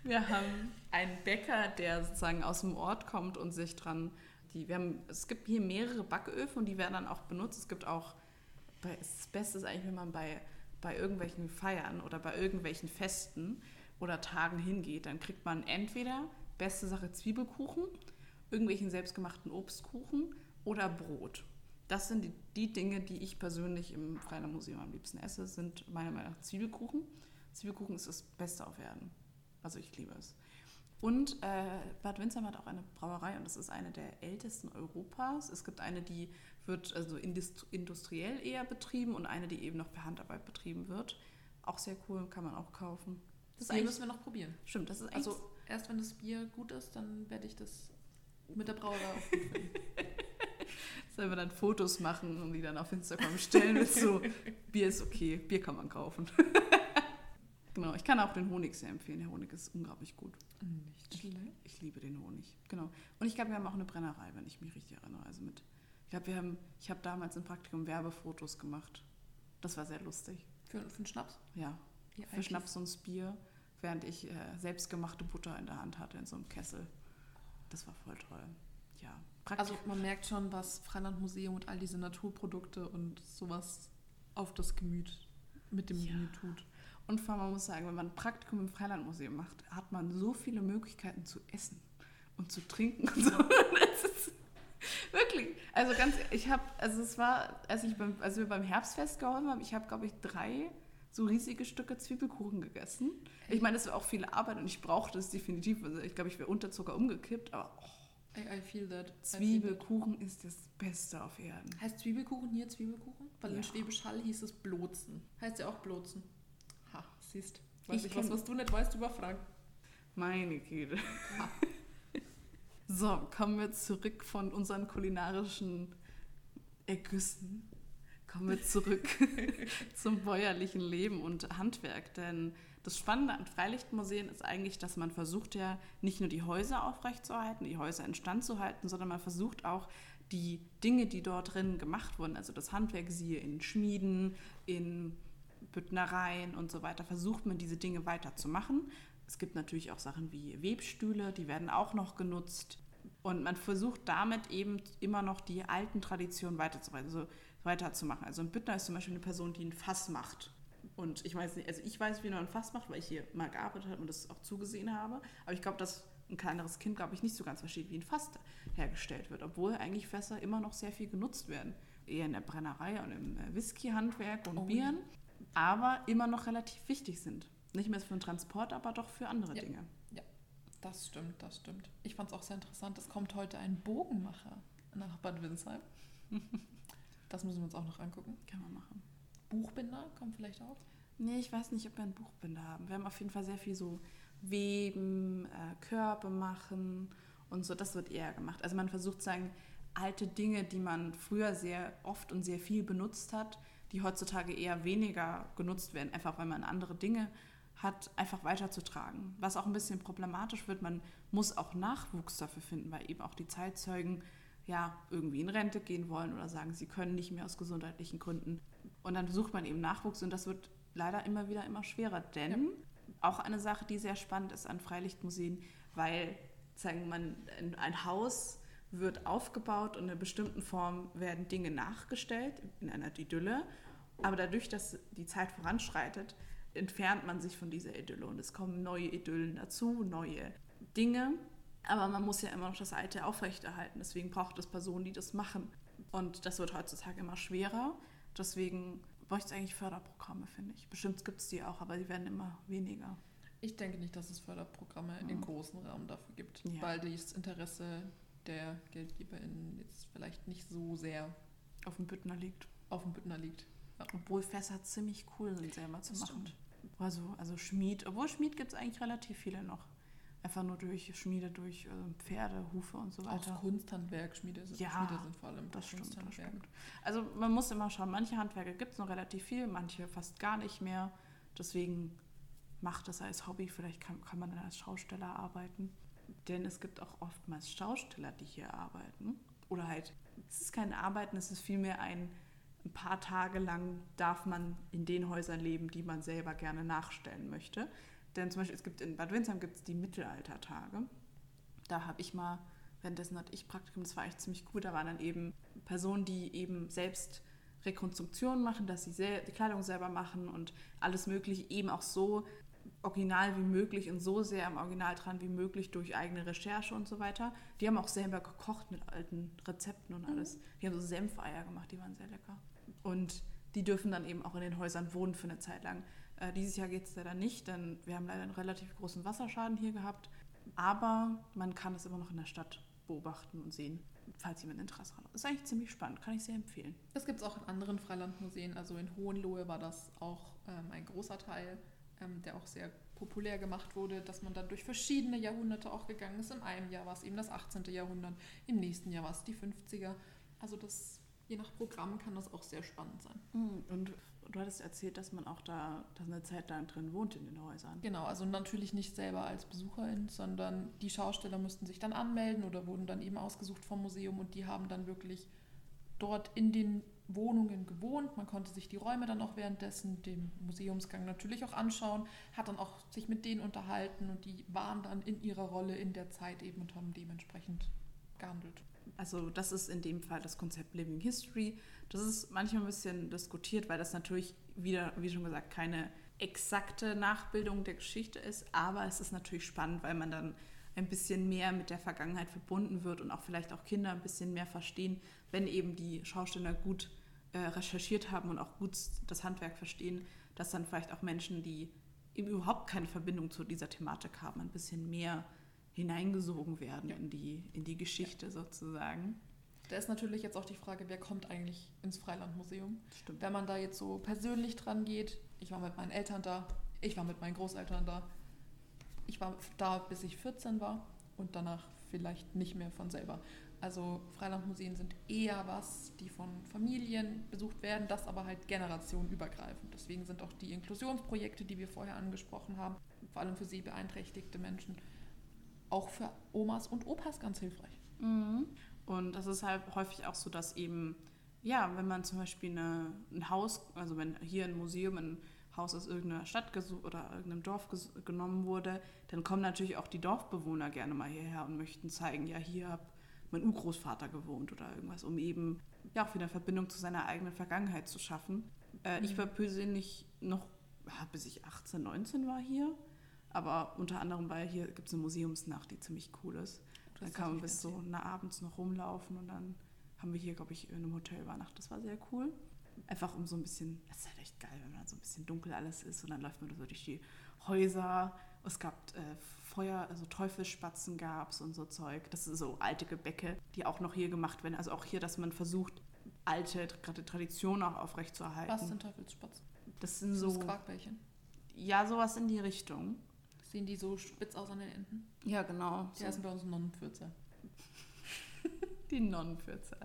wir haben einen Bäcker, der sozusagen aus dem Ort kommt und sich dran. Die, wir haben, es gibt hier mehrere Backöfen und die werden dann auch benutzt. Es gibt auch. Das Beste ist eigentlich, wenn man bei, bei irgendwelchen Feiern oder bei irgendwelchen Festen oder Tagen hingeht, dann kriegt man entweder beste Sache Zwiebelkuchen, irgendwelchen selbstgemachten Obstkuchen oder Brot das sind die, die, Dinge, die ich persönlich im Freien Museum am liebsten esse, sind meiner Meinung nach Zwiebelkuchen. Zwiebelkuchen ist das Beste auf Erden. Also ich liebe es. Und äh, Bad Windsheim hat auch eine Brauerei und das ist eine der ältesten Europas. Es gibt eine, die wird also industriell eher betrieben und eine, die eben noch per Handarbeit betrieben wird. Auch sehr cool, kann man auch kaufen. Das Bier müssen wir noch probieren. Stimmt, das ist Also erst wenn das Bier gut ist, dann werde ich das mit der Brauerei aufnehmen. Sollen wir dann Fotos machen und die dann auf Instagram stellen mit so, Bier ist okay, Bier kann man kaufen. Genau, ich kann auch den Honig sehr empfehlen. Der Honig ist unglaublich gut. Nicht schlecht. Ich, liebe den Honig, genau. Und ich glaube, wir haben auch eine Brennerei, wenn ich mich richtig erinnere. Also mit, ich glaube, wir haben, ich habe damals im Praktikum Werbefotos gemacht. Das war sehr lustig. Für, für einen Schnaps? Ja, ja für Schnaps und Bier, während ich äh, selbstgemachte Butter in der Hand hatte in so einem Kessel. Das war voll toll. Ja, Praktisch. Also man merkt schon, was Freilandmuseum und all diese Naturprodukte und sowas auf das Gemüt mit dem ja. Gemüt tut. Und vor allem, man muss sagen, wenn man ein Praktikum im Freilandmuseum macht, hat man so viele Möglichkeiten zu essen und zu trinken und so. wirklich. Also ganz, ich habe, also es war, als ich beim, als wir beim Herbstfest geholfen haben, ich habe, glaube ich, drei so riesige Stücke Zwiebelkuchen gegessen. Ich meine, das war auch viel Arbeit und ich brauchte es definitiv. Also ich glaube, ich wäre unter Zucker umgekippt, aber oh, I, I feel that. Zwiebelkuchen ist das Beste auf Erden. Heißt Zwiebelkuchen hier Zwiebelkuchen? Weil ja. in Schwäbisch Hall hieß es Blotzen. Heißt ja auch Blotzen. Siehst. Weiß ich, ich was, was du nicht weißt über Frank. Meine Güte. so, kommen wir zurück von unseren kulinarischen Ergüssen. Kommen wir zurück zum bäuerlichen Leben und Handwerk. Denn das Spannende an Freilichtmuseen ist eigentlich, dass man versucht ja nicht nur die Häuser aufrechtzuerhalten, die Häuser instand zu halten, sondern man versucht auch die Dinge, die dort drin gemacht wurden, also das Handwerk, siehe in Schmieden, in Büttnereien und so weiter, versucht man diese Dinge weiterzumachen. Es gibt natürlich auch Sachen wie Webstühle, die werden auch noch genutzt. Und man versucht damit eben immer noch die alten Traditionen weiterzumachen. Also weiterzumachen. Also ein Büttner ist zum Beispiel eine Person, die ein Fass macht. Und ich weiß nicht, also ich weiß, wie man ein Fass macht, weil ich hier mal gearbeitet habe und das auch zugesehen habe. Aber ich glaube, dass ein kleineres Kind, glaube ich, nicht so ganz versteht, wie ein Fass hergestellt wird, obwohl eigentlich Fässer immer noch sehr viel genutzt werden. Eher in der Brennerei und im äh, Whisky-Handwerk und oh. Bieren, aber immer noch relativ wichtig sind. Nicht mehr für den Transport, aber doch für andere ja. Dinge. Ja, das stimmt, das stimmt. Ich fand es auch sehr interessant. Es kommt heute ein Bogenmacher nach Bad Windsheim. das müssen wir uns auch noch angucken. Kann man machen. Buchbinder kommt vielleicht auch. Nee, ich weiß nicht, ob wir einen Buchbinder haben. Wir haben auf jeden Fall sehr viel so Weben, äh, Körbe machen und so. Das wird eher gemacht. Also man versucht sagen, alte Dinge, die man früher sehr oft und sehr viel benutzt hat, die heutzutage eher weniger genutzt werden, einfach weil man andere Dinge hat, einfach weiterzutragen. Was auch ein bisschen problematisch wird, man muss auch Nachwuchs dafür finden, weil eben auch die Zeitzeugen ja irgendwie in Rente gehen wollen oder sagen, sie können nicht mehr aus gesundheitlichen Gründen. Und dann sucht man eben Nachwuchs und das wird leider immer wieder immer schwerer, denn ja. auch eine Sache, die sehr spannend ist an Freilichtmuseen, weil sagen man ein Haus wird aufgebaut und in einer bestimmten Form werden Dinge nachgestellt in einer Idylle, aber dadurch, dass die Zeit voranschreitet, entfernt man sich von dieser Idylle und es kommen neue Idyllen dazu, neue Dinge. Aber man muss ja immer noch das Alte aufrechterhalten. Deswegen braucht es Personen, die das machen. Und das wird heutzutage immer schwerer. Deswegen bräuchte es eigentlich Förderprogramme, finde ich. Bestimmt gibt es die auch, aber die werden immer weniger. Ich denke nicht, dass es Förderprogramme mhm. in großen Rahmen dafür gibt, ja. weil das Interesse der GeldgeberInnen jetzt vielleicht nicht so sehr auf dem Büttner liegt. Auf dem Büttner liegt. Ja. Obwohl Fässer ziemlich cool sind, selber zu das machen. Stimmt. Also, also Schmied, obwohl Schmied gibt es eigentlich relativ viele noch. Einfach nur durch Schmiede, durch äh, Pferde, Hufe und so weiter. Auch Kunsthandwerk, Schmiede sind, ja, Schmiede sind vor allem das stimmt, das stimmt. Also man muss immer schauen, manche Handwerke gibt es noch relativ viel, manche fast gar nicht mehr. Deswegen macht das als Hobby, vielleicht kann, kann man dann als Schausteller arbeiten. Denn es gibt auch oftmals Schausteller, die hier arbeiten. Oder halt, es ist kein Arbeiten, es ist vielmehr ein, ein paar Tage lang darf man in den Häusern leben, die man selber gerne nachstellen möchte. Denn zum Beispiel, es gibt in Bad Windsheim gibt es die Mittelaltertage. Da habe ich mal, währenddessen hatte ich Praktikum, das war echt ziemlich gut. Da waren dann eben Personen, die eben selbst Rekonstruktionen machen, dass sie die Kleidung selber machen und alles Mögliche eben auch so original wie möglich und so sehr am Original dran wie möglich durch eigene Recherche und so weiter. Die haben auch selber gekocht mit alten Rezepten und alles. Mhm. Die haben so Senfeier gemacht, die waren sehr lecker. Und die dürfen dann eben auch in den Häusern wohnen für eine Zeit lang. Äh, dieses Jahr geht es leider nicht, denn wir haben leider einen relativ großen Wasserschaden hier gehabt. Aber man kann es immer noch in der Stadt beobachten und sehen, falls jemand Interesse hat. Ist eigentlich ziemlich spannend, kann ich sehr empfehlen. Das gibt es auch in anderen Freilandmuseen. Also in Hohenlohe war das auch ähm, ein großer Teil, ähm, der auch sehr populär gemacht wurde, dass man dann durch verschiedene Jahrhunderte auch gegangen ist. In einem Jahr war es eben das 18. Jahrhundert, im nächsten Jahr war es die 50er. Also das, je nach Programm kann das auch sehr spannend sein. Hm, und du hattest erzählt, dass man auch da dass eine Zeit lang drin wohnt in den Häusern. Genau, also natürlich nicht selber als Besucherin, sondern die Schausteller mussten sich dann anmelden oder wurden dann eben ausgesucht vom Museum und die haben dann wirklich dort in den Wohnungen gewohnt. Man konnte sich die Räume dann auch währenddessen dem Museumsgang natürlich auch anschauen, hat dann auch sich mit denen unterhalten und die waren dann in ihrer Rolle in der Zeit eben und haben dementsprechend gehandelt. Also das ist in dem Fall das Konzept Living History. Das ist manchmal ein bisschen diskutiert, weil das natürlich wieder, wie schon gesagt, keine exakte Nachbildung der Geschichte ist, aber es ist natürlich spannend, weil man dann ein bisschen mehr mit der Vergangenheit verbunden wird und auch vielleicht auch Kinder ein bisschen mehr verstehen, wenn eben die Schausteller gut äh, recherchiert haben und auch gut das Handwerk verstehen, dass dann vielleicht auch Menschen, die eben überhaupt keine Verbindung zu dieser Thematik haben, ein bisschen mehr hineingesogen werden ja. in, die, in die Geschichte ja. sozusagen. Da ist natürlich jetzt auch die Frage, wer kommt eigentlich ins Freilandmuseum? Stimmt. Wenn man da jetzt so persönlich dran geht, ich war mit meinen Eltern da, ich war mit meinen Großeltern da, ich war da, bis ich 14 war und danach vielleicht nicht mehr von selber. Also Freilandmuseen sind eher was, die von Familien besucht werden, das aber halt generationenübergreifend. Deswegen sind auch die Inklusionsprojekte, die wir vorher angesprochen haben, vor allem für sehbeeinträchtigte Menschen, auch für Omas und Opas ganz hilfreich. Mhm. Und das ist halt häufig auch so, dass eben, ja, wenn man zum Beispiel eine, ein Haus, also wenn hier ein Museum, ein Haus aus irgendeiner Stadt oder irgendeinem Dorf genommen wurde, dann kommen natürlich auch die Dorfbewohner gerne mal hierher und möchten zeigen, ja, hier hat mein Urgroßvater gewohnt oder irgendwas, um eben ja auch wieder eine Verbindung zu seiner eigenen Vergangenheit zu schaffen. Äh, mhm. Ich war persönlich noch, bis ich 18, 19 war hier, aber unter anderem, weil hier gibt es eine Museumsnacht, die ziemlich cool ist. Dann kann man bis so na, abends noch rumlaufen und dann haben wir hier, glaube ich, in einem Hotel übernachtet. Das war sehr cool. Einfach um so ein bisschen, das ist halt echt geil, wenn man so ein bisschen dunkel alles ist und dann läuft man so durch die Häuser. Es gab äh, Feuer, also Teufelsspatzen gab es und so Zeug. Das sind so alte Gebäcke, die auch noch hier gemacht werden. Also auch hier, dass man versucht, alte, gerade Traditionen auch aufrechtzuerhalten. Was sind Teufelsspatzen? Das sind So so. Quarkbällchen. Ja, sowas in die Richtung. Sehen die so spitz aus an den Enden? Ja, genau. Die heißen bei uns Nonnenpfürzer. Die Nonnenpfürzer.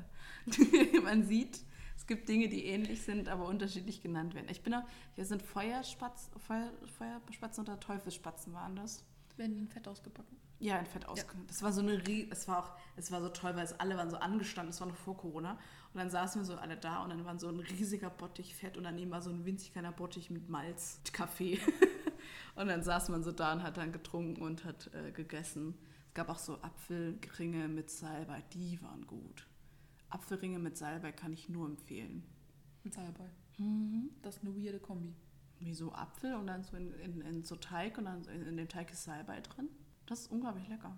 Man sieht, es gibt Dinge, die ähnlich sind, aber unterschiedlich genannt werden. Ich bin auch, hier sind Feuerspatz, Feuer, Feuerspatzen oder Teufelsspatzen waren das. Werden die in Fett ausgebacken? Ja, in Fett ausge. Das war so eine Rie es war auch, es war so toll, weil es alle waren so angestanden, es war noch vor Corona. Und dann saßen wir so alle da und dann war so ein riesiger Bottich Fett und daneben war so ein winzig kleiner Bottich mit Malz, Kaffee. und dann saß man so da und hat dann getrunken und hat äh, gegessen. Es gab auch so Apfelringe mit Salbei, die waren gut. Apfelringe mit Salbei kann ich nur empfehlen. Mit Salbei. Mhm. Das ist eine weirde Kombi. Wie so Apfel und dann so in, in, in so Teig und dann in, in dem Teig ist Salbei drin. Das ist unglaublich lecker.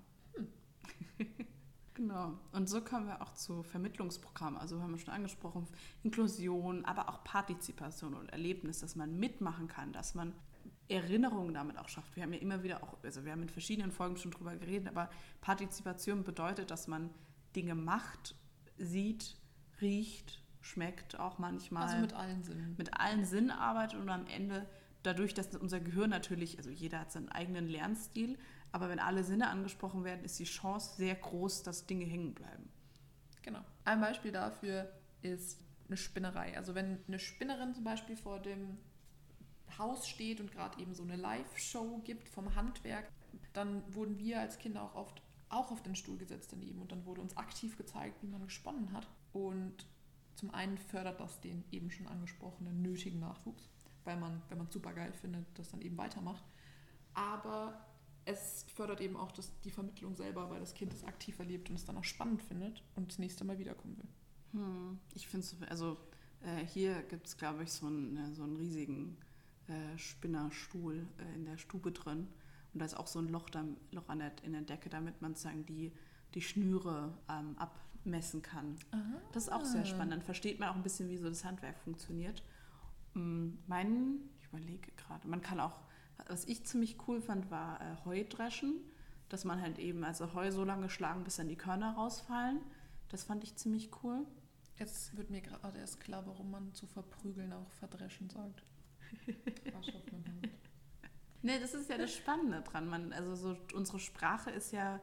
genau. Und so kommen wir auch zu Vermittlungsprogrammen. Also haben wir schon angesprochen, Inklusion, aber auch Partizipation und Erlebnis, dass man mitmachen kann, dass man Erinnerungen damit auch schafft. Wir haben ja immer wieder auch, also wir haben in verschiedenen Folgen schon drüber geredet, aber Partizipation bedeutet, dass man Dinge macht, sieht, riecht, schmeckt auch manchmal Also mit allen Sinnen. mit allen Sinnen arbeitet und am Ende dadurch, dass unser Gehirn natürlich, also jeder hat seinen eigenen Lernstil, aber wenn alle Sinne angesprochen werden, ist die Chance sehr groß, dass Dinge hängen bleiben. Genau. Ein Beispiel dafür ist eine Spinnerei. Also wenn eine Spinnerin zum Beispiel vor dem Haus steht und gerade eben so eine Live-Show gibt vom Handwerk, dann wurden wir als Kinder auch oft auch auf den Stuhl gesetzt daneben und dann wurde uns aktiv gezeigt, wie man gesponnen hat. Und zum einen fördert das den eben schon angesprochenen nötigen Nachwuchs, weil man, wenn man es super geil findet, das dann eben weitermacht. Aber es fördert eben auch das, die Vermittlung selber, weil das Kind es aktiv erlebt und es dann auch spannend findet und das nächste Mal wiederkommen will. Hm. Ich finde es, also äh, hier gibt es, glaube ich, so einen, äh, so einen riesigen äh, Spinnerstuhl äh, in der Stube drin. Und da ist auch so ein Loch, da, Loch an der, in der Decke, damit man sozusagen die, die Schnüre ähm, abmessen kann. Das ist auch sehr spannend. Dann versteht man auch ein bisschen, wie so das Handwerk funktioniert. Mm, Mein, ich überlege gerade, man kann auch, was ich ziemlich cool fand, war äh, Heu dreschen. Dass man halt eben also Heu so lange schlagen, bis dann die Körner rausfallen. Das fand ich ziemlich cool. Jetzt wird mir gerade erst klar, warum man zu verprügeln auch verdreschen sagt. Nee, das ist ja das Spannende dran. Man, also so unsere Sprache ist ja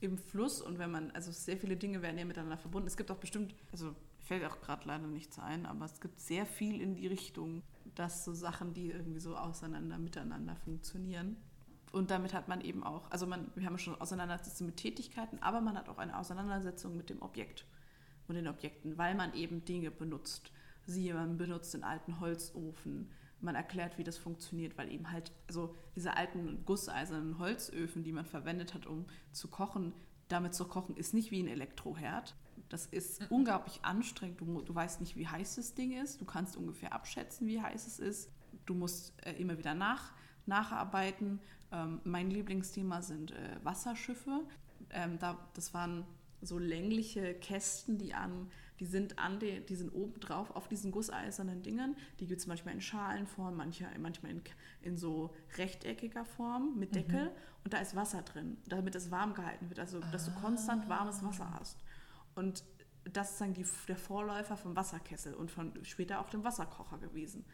im Fluss und wenn man, also sehr viele Dinge werden ja miteinander verbunden. Es gibt auch bestimmt, also fällt auch gerade leider nichts ein, aber es gibt sehr viel in die Richtung, dass so Sachen, die irgendwie so auseinander miteinander funktionieren. Und damit hat man eben auch, also man, wir haben schon Auseinandersetzung mit Tätigkeiten, aber man hat auch eine Auseinandersetzung mit dem Objekt und den Objekten, weil man eben Dinge benutzt. Siehe, man benutzt den alten Holzofen, man erklärt, wie das funktioniert, weil eben halt, also diese alten gusseisernen Holzöfen, die man verwendet hat, um zu kochen, damit zu kochen, ist nicht wie ein Elektroherd. Das ist unglaublich anstrengend. Du, du weißt nicht, wie heiß das Ding ist. Du kannst ungefähr abschätzen, wie heiß es ist. Du musst äh, immer wieder nach, nacharbeiten. Ähm, mein Lieblingsthema sind äh, Wasserschiffe. Ähm, da, das waren so längliche Kästen, die an, die sind an die, die sind oben drauf auf diesen gusseisernen Dingern. Die gibt es manchmal in Schalenform, manche, manchmal in, in so rechteckiger Form mit Deckel und da ist Wasser drin, damit es warm gehalten wird, also dass du konstant warmes Wasser hast. Und das ist dann die, der Vorläufer vom Wasserkessel und von später auch dem Wasserkocher gewesen.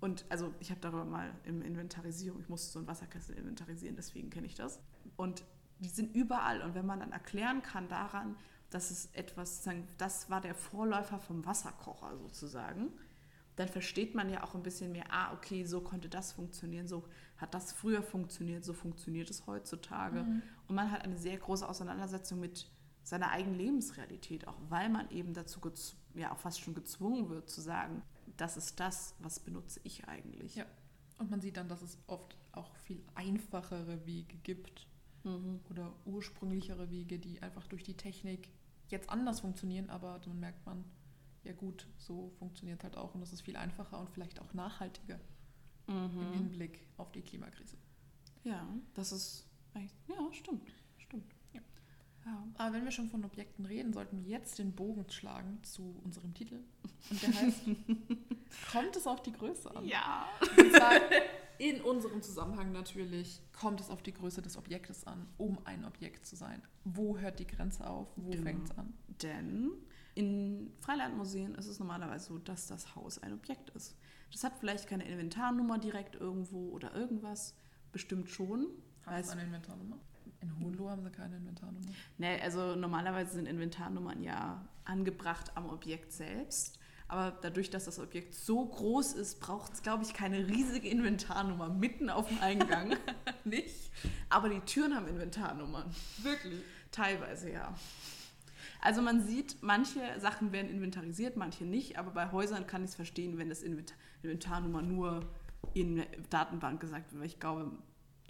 Und also ich habe darüber mal im Inventarisierung, ich musste so einen Wasserkessel inventarisieren, deswegen kenne ich das. Und die sind überall. Und wenn man dann erklären kann daran, dass es etwas, das war der Vorläufer vom Wasserkocher sozusagen, dann versteht man ja auch ein bisschen mehr, ah, okay, so konnte das funktionieren, so hat das früher funktioniert, so funktioniert es heutzutage. Und man hat eine sehr große Auseinandersetzung mit seiner eigenen Lebensrealität, auch weil man eben dazu ja auch fast schon gezwungen wird zu sagen, das ist das, was benutze ich eigentlich. Ja. Und man sieht dann, dass es oft auch viel einfachere Wege gibt Mhm. oder ursprünglichere Wege, die einfach durch die Technik jetzt anders funktionieren, aber dann merkt man, ja gut, so funktioniert halt auch und das ist viel einfacher und vielleicht auch nachhaltiger im Mhm. Hinblick auf die Klimakrise. Ja, das ist eigentlich, ja, stimmt, stimmt. Ja. Ja. Aber wenn wir schon von Objekten reden, sollten wir jetzt den Bogen schlagen zu unserem Titel. Und der heißt, kommt es auf die Größe an? ja. Und zwar in unserem Zusammenhang natürlich kommt es auf die Größe des Objektes an, um ein Objekt zu sein. Wo hört die Grenze auf? Wo Genau. fängt es an? Denn in Freilandmuseen ist es normalerweise so, dass das Haus ein Objekt ist. Das hat vielleicht keine Inventarnummer direkt irgendwo oder irgendwas. Bestimmt schon. Hat es eine Inventarnummer? In Hohenlohe haben sie keine Inventarnummer. Ne, also normalerweise sind Inventarnummern ja angebracht am Objekt selbst. Aber dadurch, dass das Objekt so groß ist, braucht es, glaube ich, keine riesige Inventarnummer mitten auf dem Eingang. Nicht. Aber die Türen haben Inventarnummern. Wirklich? Teilweise, ja. Also man sieht, manche Sachen werden inventarisiert, manche nicht. Aber bei Häusern kann ich es verstehen, wenn das Invent- Inventarnummer nur in der Datenbank gesagt wird. Weil ich glaube,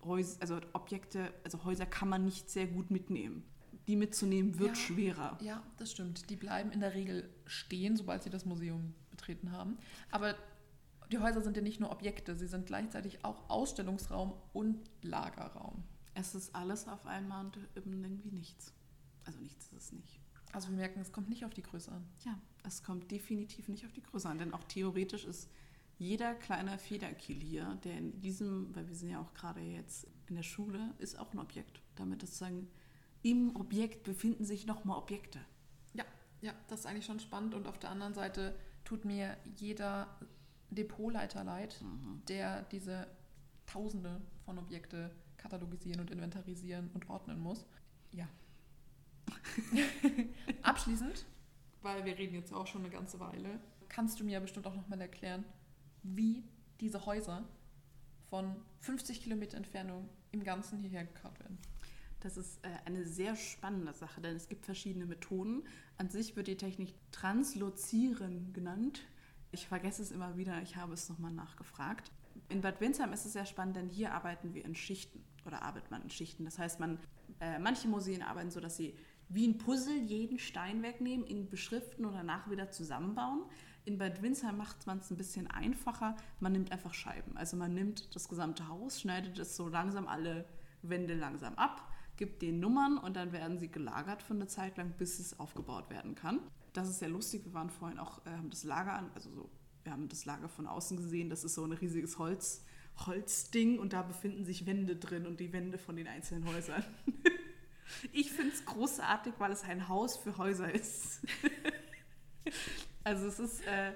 Häus also Objekte, also Häuser kann man nicht sehr gut mitnehmen. Die mitzunehmen wird Ja. schwerer. Ja, das stimmt. Die bleiben in der Regel stehen, sobald sie das Museum betreten haben. Aber die Häuser sind ja nicht nur Objekte, sie sind gleichzeitig auch Ausstellungsraum und Lagerraum. Es ist alles auf einmal und eben irgendwie nichts. Also nichts ist es nicht. Also wir merken, es kommt nicht auf die Größe an. Ja, es kommt definitiv nicht auf die Größe an, denn auch theoretisch ist jeder kleine Federkiel hier, der in diesem, weil wir sind ja auch gerade jetzt in der Schule, ist auch ein Objekt. Damit ist sagen, im Objekt befinden sich nochmal Objekte. Ja, ja, das ist eigentlich schon spannend. Und auf der anderen Seite tut mir jeder Depotleiter leid, der diese Tausende von Objekte katalogisieren und inventarisieren und ordnen muss. Ja. Abschließend, weil wir reden jetzt auch schon eine ganze Weile, kannst du mir bestimmt auch nochmal erklären, wie diese Häuser von 50 Kilometer Entfernung im Ganzen hierher gekarrt werden. Das ist äh, eine sehr spannende Sache, denn es gibt verschiedene Methoden. An sich wird die Technik Translozieren genannt. Ich vergesse es immer wieder, ich habe es nochmal nachgefragt. In Bad Windsheim ist es sehr spannend, denn hier arbeiten wir in Schichten oder arbeitet man in Schichten. Das heißt, man, äh, manche Museen arbeiten so, dass sie wie ein Puzzle jeden Stein wegnehmen, ihn beschriften und danach wieder zusammenbauen. In Bad Windsheim macht man es ein bisschen einfacher. Man nimmt einfach Scheiben. Also man nimmt das gesamte Haus, schneidet es so langsam alle Wände langsam ab, gibt den Nummern und dann werden sie gelagert für eine Zeit lang, bis es aufgebaut werden kann. Das ist sehr lustig. Wir waren vorhin auch, äh, haben das Lager an, also so, wir haben das Lager von außen gesehen. Das ist so ein riesiges Holz, Holzding und da befinden sich Wände drin und die Wände von den einzelnen Häusern. Ich finde es großartig, weil es ein Haus für Häuser ist. also es ist, äh,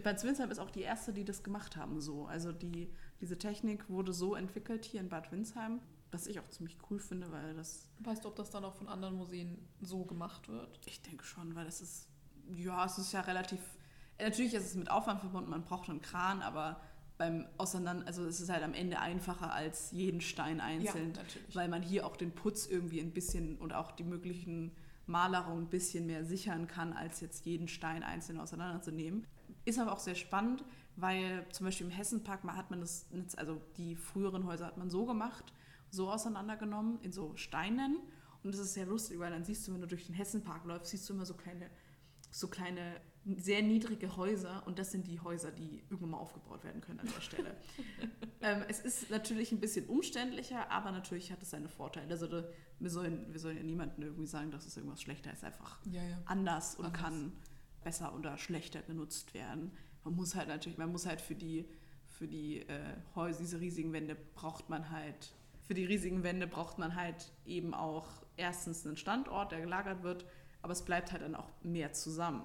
Bad Windsheim ist auch die erste, die das gemacht haben so. Also die, diese Technik wurde so entwickelt hier in Bad Windsheim, was ich auch ziemlich cool finde, weil das, Weißt du, ob das dann auch von anderen Museen so gemacht wird? ich denke schon, weil das ist, ja, es ist ja relativ, natürlich ist es mit Aufwand verbunden, man braucht einen Kran, aber beim Auseinander, also es ist halt am Ende einfacher als jeden Stein einzeln. natürlich. weil man hier auch den Putz irgendwie ein bisschen und auch die möglichen Malerungen ein bisschen mehr sichern kann, als jetzt jeden Stein einzeln auseinanderzunehmen. Ist aber auch sehr spannend, weil zum Beispiel im Hessenpark mal hat man das, also die früheren Häuser hat man so gemacht, so auseinandergenommen in so Steinen. Und das ist sehr lustig, weil dann siehst du, wenn du durch den Hessenpark läufst, siehst du immer so kleine, so kleine, sehr niedrige Häuser. Und das sind die Häuser, die irgendwann mal aufgebaut werden können an der Stelle. ähm, es ist natürlich ein bisschen umständlicher, aber natürlich hat es seine Vorteile. Also da- wir sollen, wir sollen ja niemandem irgendwie sagen, dass es irgendwas schlechter ist. Einfach Ja, ja. anders und Anders. kann besser oder schlechter genutzt werden. Man muss halt natürlich, man muss halt für die, für die äh, Häuser, diese riesigen Wände braucht man halt, für die riesigen Wände braucht man halt eben auch erstens einen Standort, der gelagert wird, aber es bleibt halt dann auch mehr zusammen.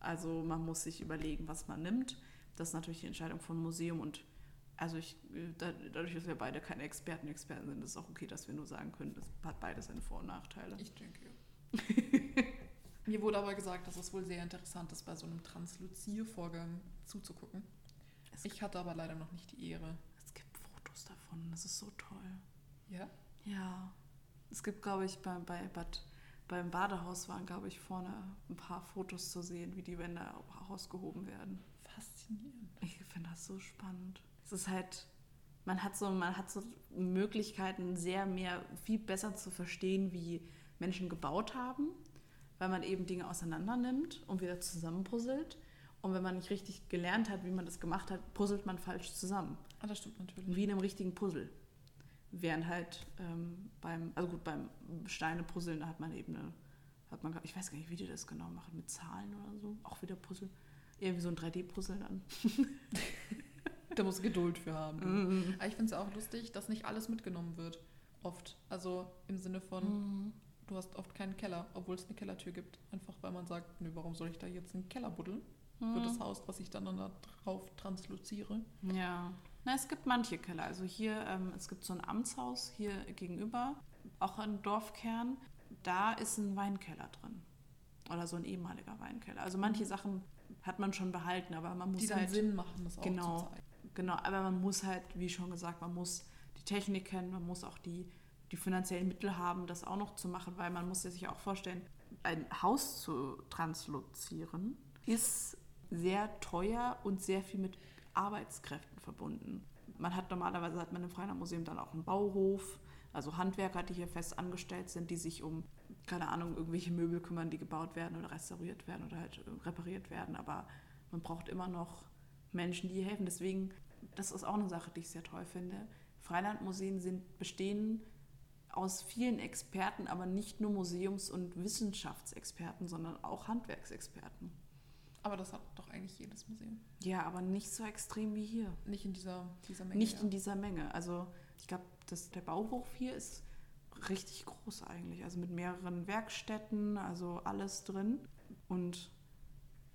Also man muss sich überlegen, was man nimmt. Das ist natürlich die Entscheidung vom Museum und also ich, äh, da- dadurch, dass wir beide keine Experten, Experten sind, ist es auch okay, dass wir nur sagen können, das hat beide seine Vor- und Nachteile. Ich denke, ja. Mir wurde aber gesagt, dass es wohl sehr interessant ist, bei so einem Transluziervorgang zuzugucken. Es Ich hatte aber leider noch nicht die Ehre. Fotos davon, das ist so toll. Ja? Ja. Es gibt, glaube ich, bei, bei Bad, beim Badehaus waren, glaube ich, vorne ein paar Fotos zu sehen, wie die Wände ausgehoben werden. Faszinierend. Ich finde das so spannend. Es ist halt, man hat so, man hat so Möglichkeiten, sehr mehr, viel besser zu verstehen, wie Menschen gebaut haben, weil man eben Dinge auseinander nimmt und wieder zusammenpuzzelt. Und wenn man nicht richtig gelernt hat, wie man das gemacht hat, puzzelt man falsch zusammen. Ah, das stimmt natürlich. Wie in einem richtigen Puzzle. Während halt ähm, beim, also gut, beim Steine-Puzzeln, da hat man eben eine, hat man, ich weiß gar nicht, wie die das genau machen, mit Zahlen oder so, auch wieder Puzzle. Eher wie so ein 3D-Puzzle dann. Da muss Geduld für haben. Mhm. Aber ich finde es auch lustig, dass nicht alles mitgenommen wird. Oft. Also im Sinne von, Mhm. du hast oft keinen Keller, obwohl es eine Kellertür gibt. Einfach weil man sagt, nö, warum soll ich da jetzt einen Keller buddeln? Für das Haus, was ich dann da drauf transluziere. Ja. Na, es gibt manche Keller. Also hier, ähm, es gibt so ein Amtshaus hier gegenüber, auch ein Dorfkern. Da ist ein Weinkeller drin. Oder so ein ehemaliger Weinkeller. Also manche Sachen hat man schon behalten, aber man muss Die dann halt. Sinn machen, das auch Genau. zu zeigen. Genau, aber man muss halt, wie schon gesagt, man muss die Technik kennen, man muss auch die, die finanziellen Mittel haben, das auch noch zu machen, weil man muss sich auch vorstellen, ein Haus zu translozieren ist sehr teuer und sehr viel mit Arbeitskräften verbunden. Man hat normalerweise hat man im Freilandmuseum dann auch einen Bauhof, also Handwerker, die hier fest angestellt sind, die sich um, keine Ahnung, irgendwelche Möbel kümmern, die gebaut werden oder restauriert werden oder halt äh, repariert werden. Aber man braucht immer noch Menschen, die helfen. Deswegen, das ist auch eine Sache, die ich sehr toll finde. Freilandmuseen sind, bestehen aus vielen Experten, aber nicht nur Museums- und Wissenschaftsexperten, sondern auch Handwerksexperten. Aber das hat doch eigentlich jedes Museum. Ja, aber nicht so extrem wie hier. Nicht in dieser, dieser Menge. Nicht ja. in dieser Menge. Also ich glaube, der Bauhof hier ist richtig groß eigentlich. Also mit mehreren Werkstätten, also alles drin. Und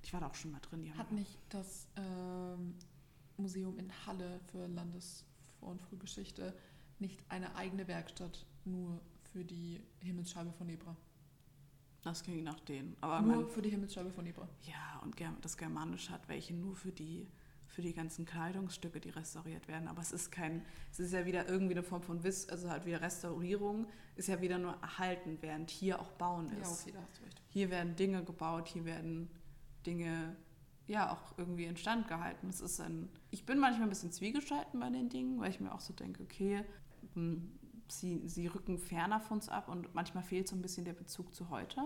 ich war da auch schon mal drin. Hat nicht das ähm, Museum in Halle für Landes- und Frühgeschichte nicht eine eigene Werkstatt nur für die Himmelsscheibe von Nebra? Das ging nach denen. Aber nur man, für die Himmelsscheibe von Nebra. ja, und das Germanische hat welche nur für die für die ganzen Kleidungsstücke, die restauriert werden. Aber es ist kein, es ist ja wieder irgendwie eine Form von Wiss, also halt wieder Restaurierung, ist ja wieder nur erhalten, während hier auch Bauen ist. Ja, okay, da hast du recht. Hier werden Dinge gebaut, hier werden Dinge ja auch irgendwie instand gehalten. Es ist ein, ich bin manchmal ein bisschen zwiegespalten bei den Dingen, weil ich mir auch so denke, okay, hm, sie, sie rücken ferner von uns ab und manchmal fehlt so ein bisschen der Bezug zu heute.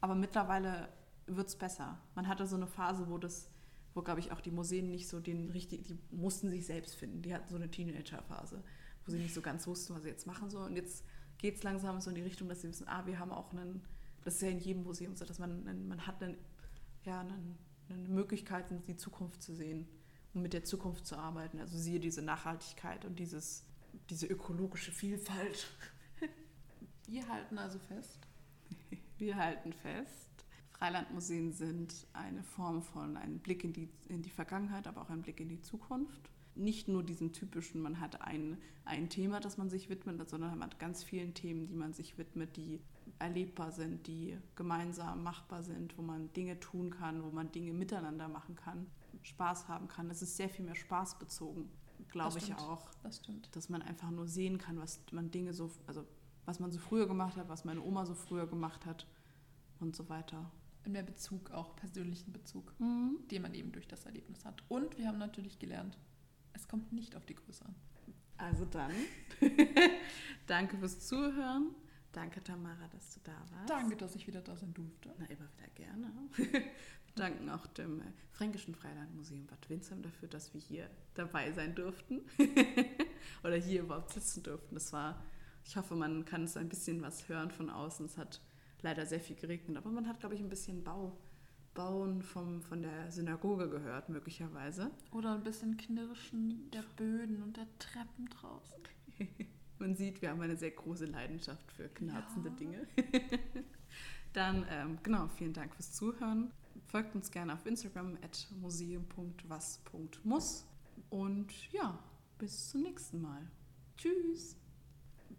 Aber mittlerweile wird es besser. Man hatte so eine Phase, wo das, wo glaube ich auch die Museen nicht so den richtig, die mussten sich selbst finden. Die hatten so eine Teenager-Phase, wo sie nicht so ganz wussten, was sie jetzt machen sollen. Und jetzt geht es langsam so in die Richtung, dass sie wissen, ah, wir haben auch einen, das ist ja in jedem Museum so, dass man, einen- man hat einen, ja, einen, eine Möglichkeit, die Zukunft zu sehen und mit der Zukunft zu arbeiten. Also siehe diese Nachhaltigkeit und dieses, diese ökologische Vielfalt. Wir halten also fest, Wir halten fest, Freilandmuseen sind eine Form von einem Blick in die, in die Vergangenheit, aber auch ein Blick in die Zukunft. Nicht nur diesem typischen, man hat ein, ein Thema, das man sich widmet, sondern man hat ganz vielen Themen, die man sich widmet, die erlebbar sind, die gemeinsam machbar sind, wo man Dinge tun kann, wo man Dinge miteinander machen kann, Spaß haben kann. Es ist sehr viel mehr spaßbezogen, glaube ich auch das stimmt. dass man einfach nur sehen kann, was man Dinge so, also was man so früher gemacht hat, was meine Oma so früher gemacht hat und so weiter. Mehr Bezug, auch persönlichen Bezug, Mhm. den man eben durch das Erlebnis hat. Und wir haben natürlich gelernt, es kommt nicht auf die Größe an. Also dann, danke fürs Zuhören. Danke, Tamara, dass du da warst. Danke, dass ich wieder da sein durfte. Na, immer wieder gerne. Wir danken auch dem äh, Fränkischen Freilandmuseum Bad Windsheim dafür, dass wir hier dabei sein durften. Oder hier überhaupt sitzen durften. Das war, ich hoffe, man kann es ein bisschen was hören von außen. Es hat leider sehr viel geregnet, aber man hat, glaube ich, ein bisschen Bau, Bauen vom, von der Synagoge gehört, möglicherweise. Oder ein bisschen Knirschen der Böden und der Treppen draußen. Man sieht, wir haben eine sehr große Leidenschaft für knarzende Ja. Dinge. Dann, ähm, genau, vielen Dank fürs Zuhören. Folgt uns gerne auf Instagram at museum.was.muss. Und ja, bis zum nächsten Mal. Tschüss.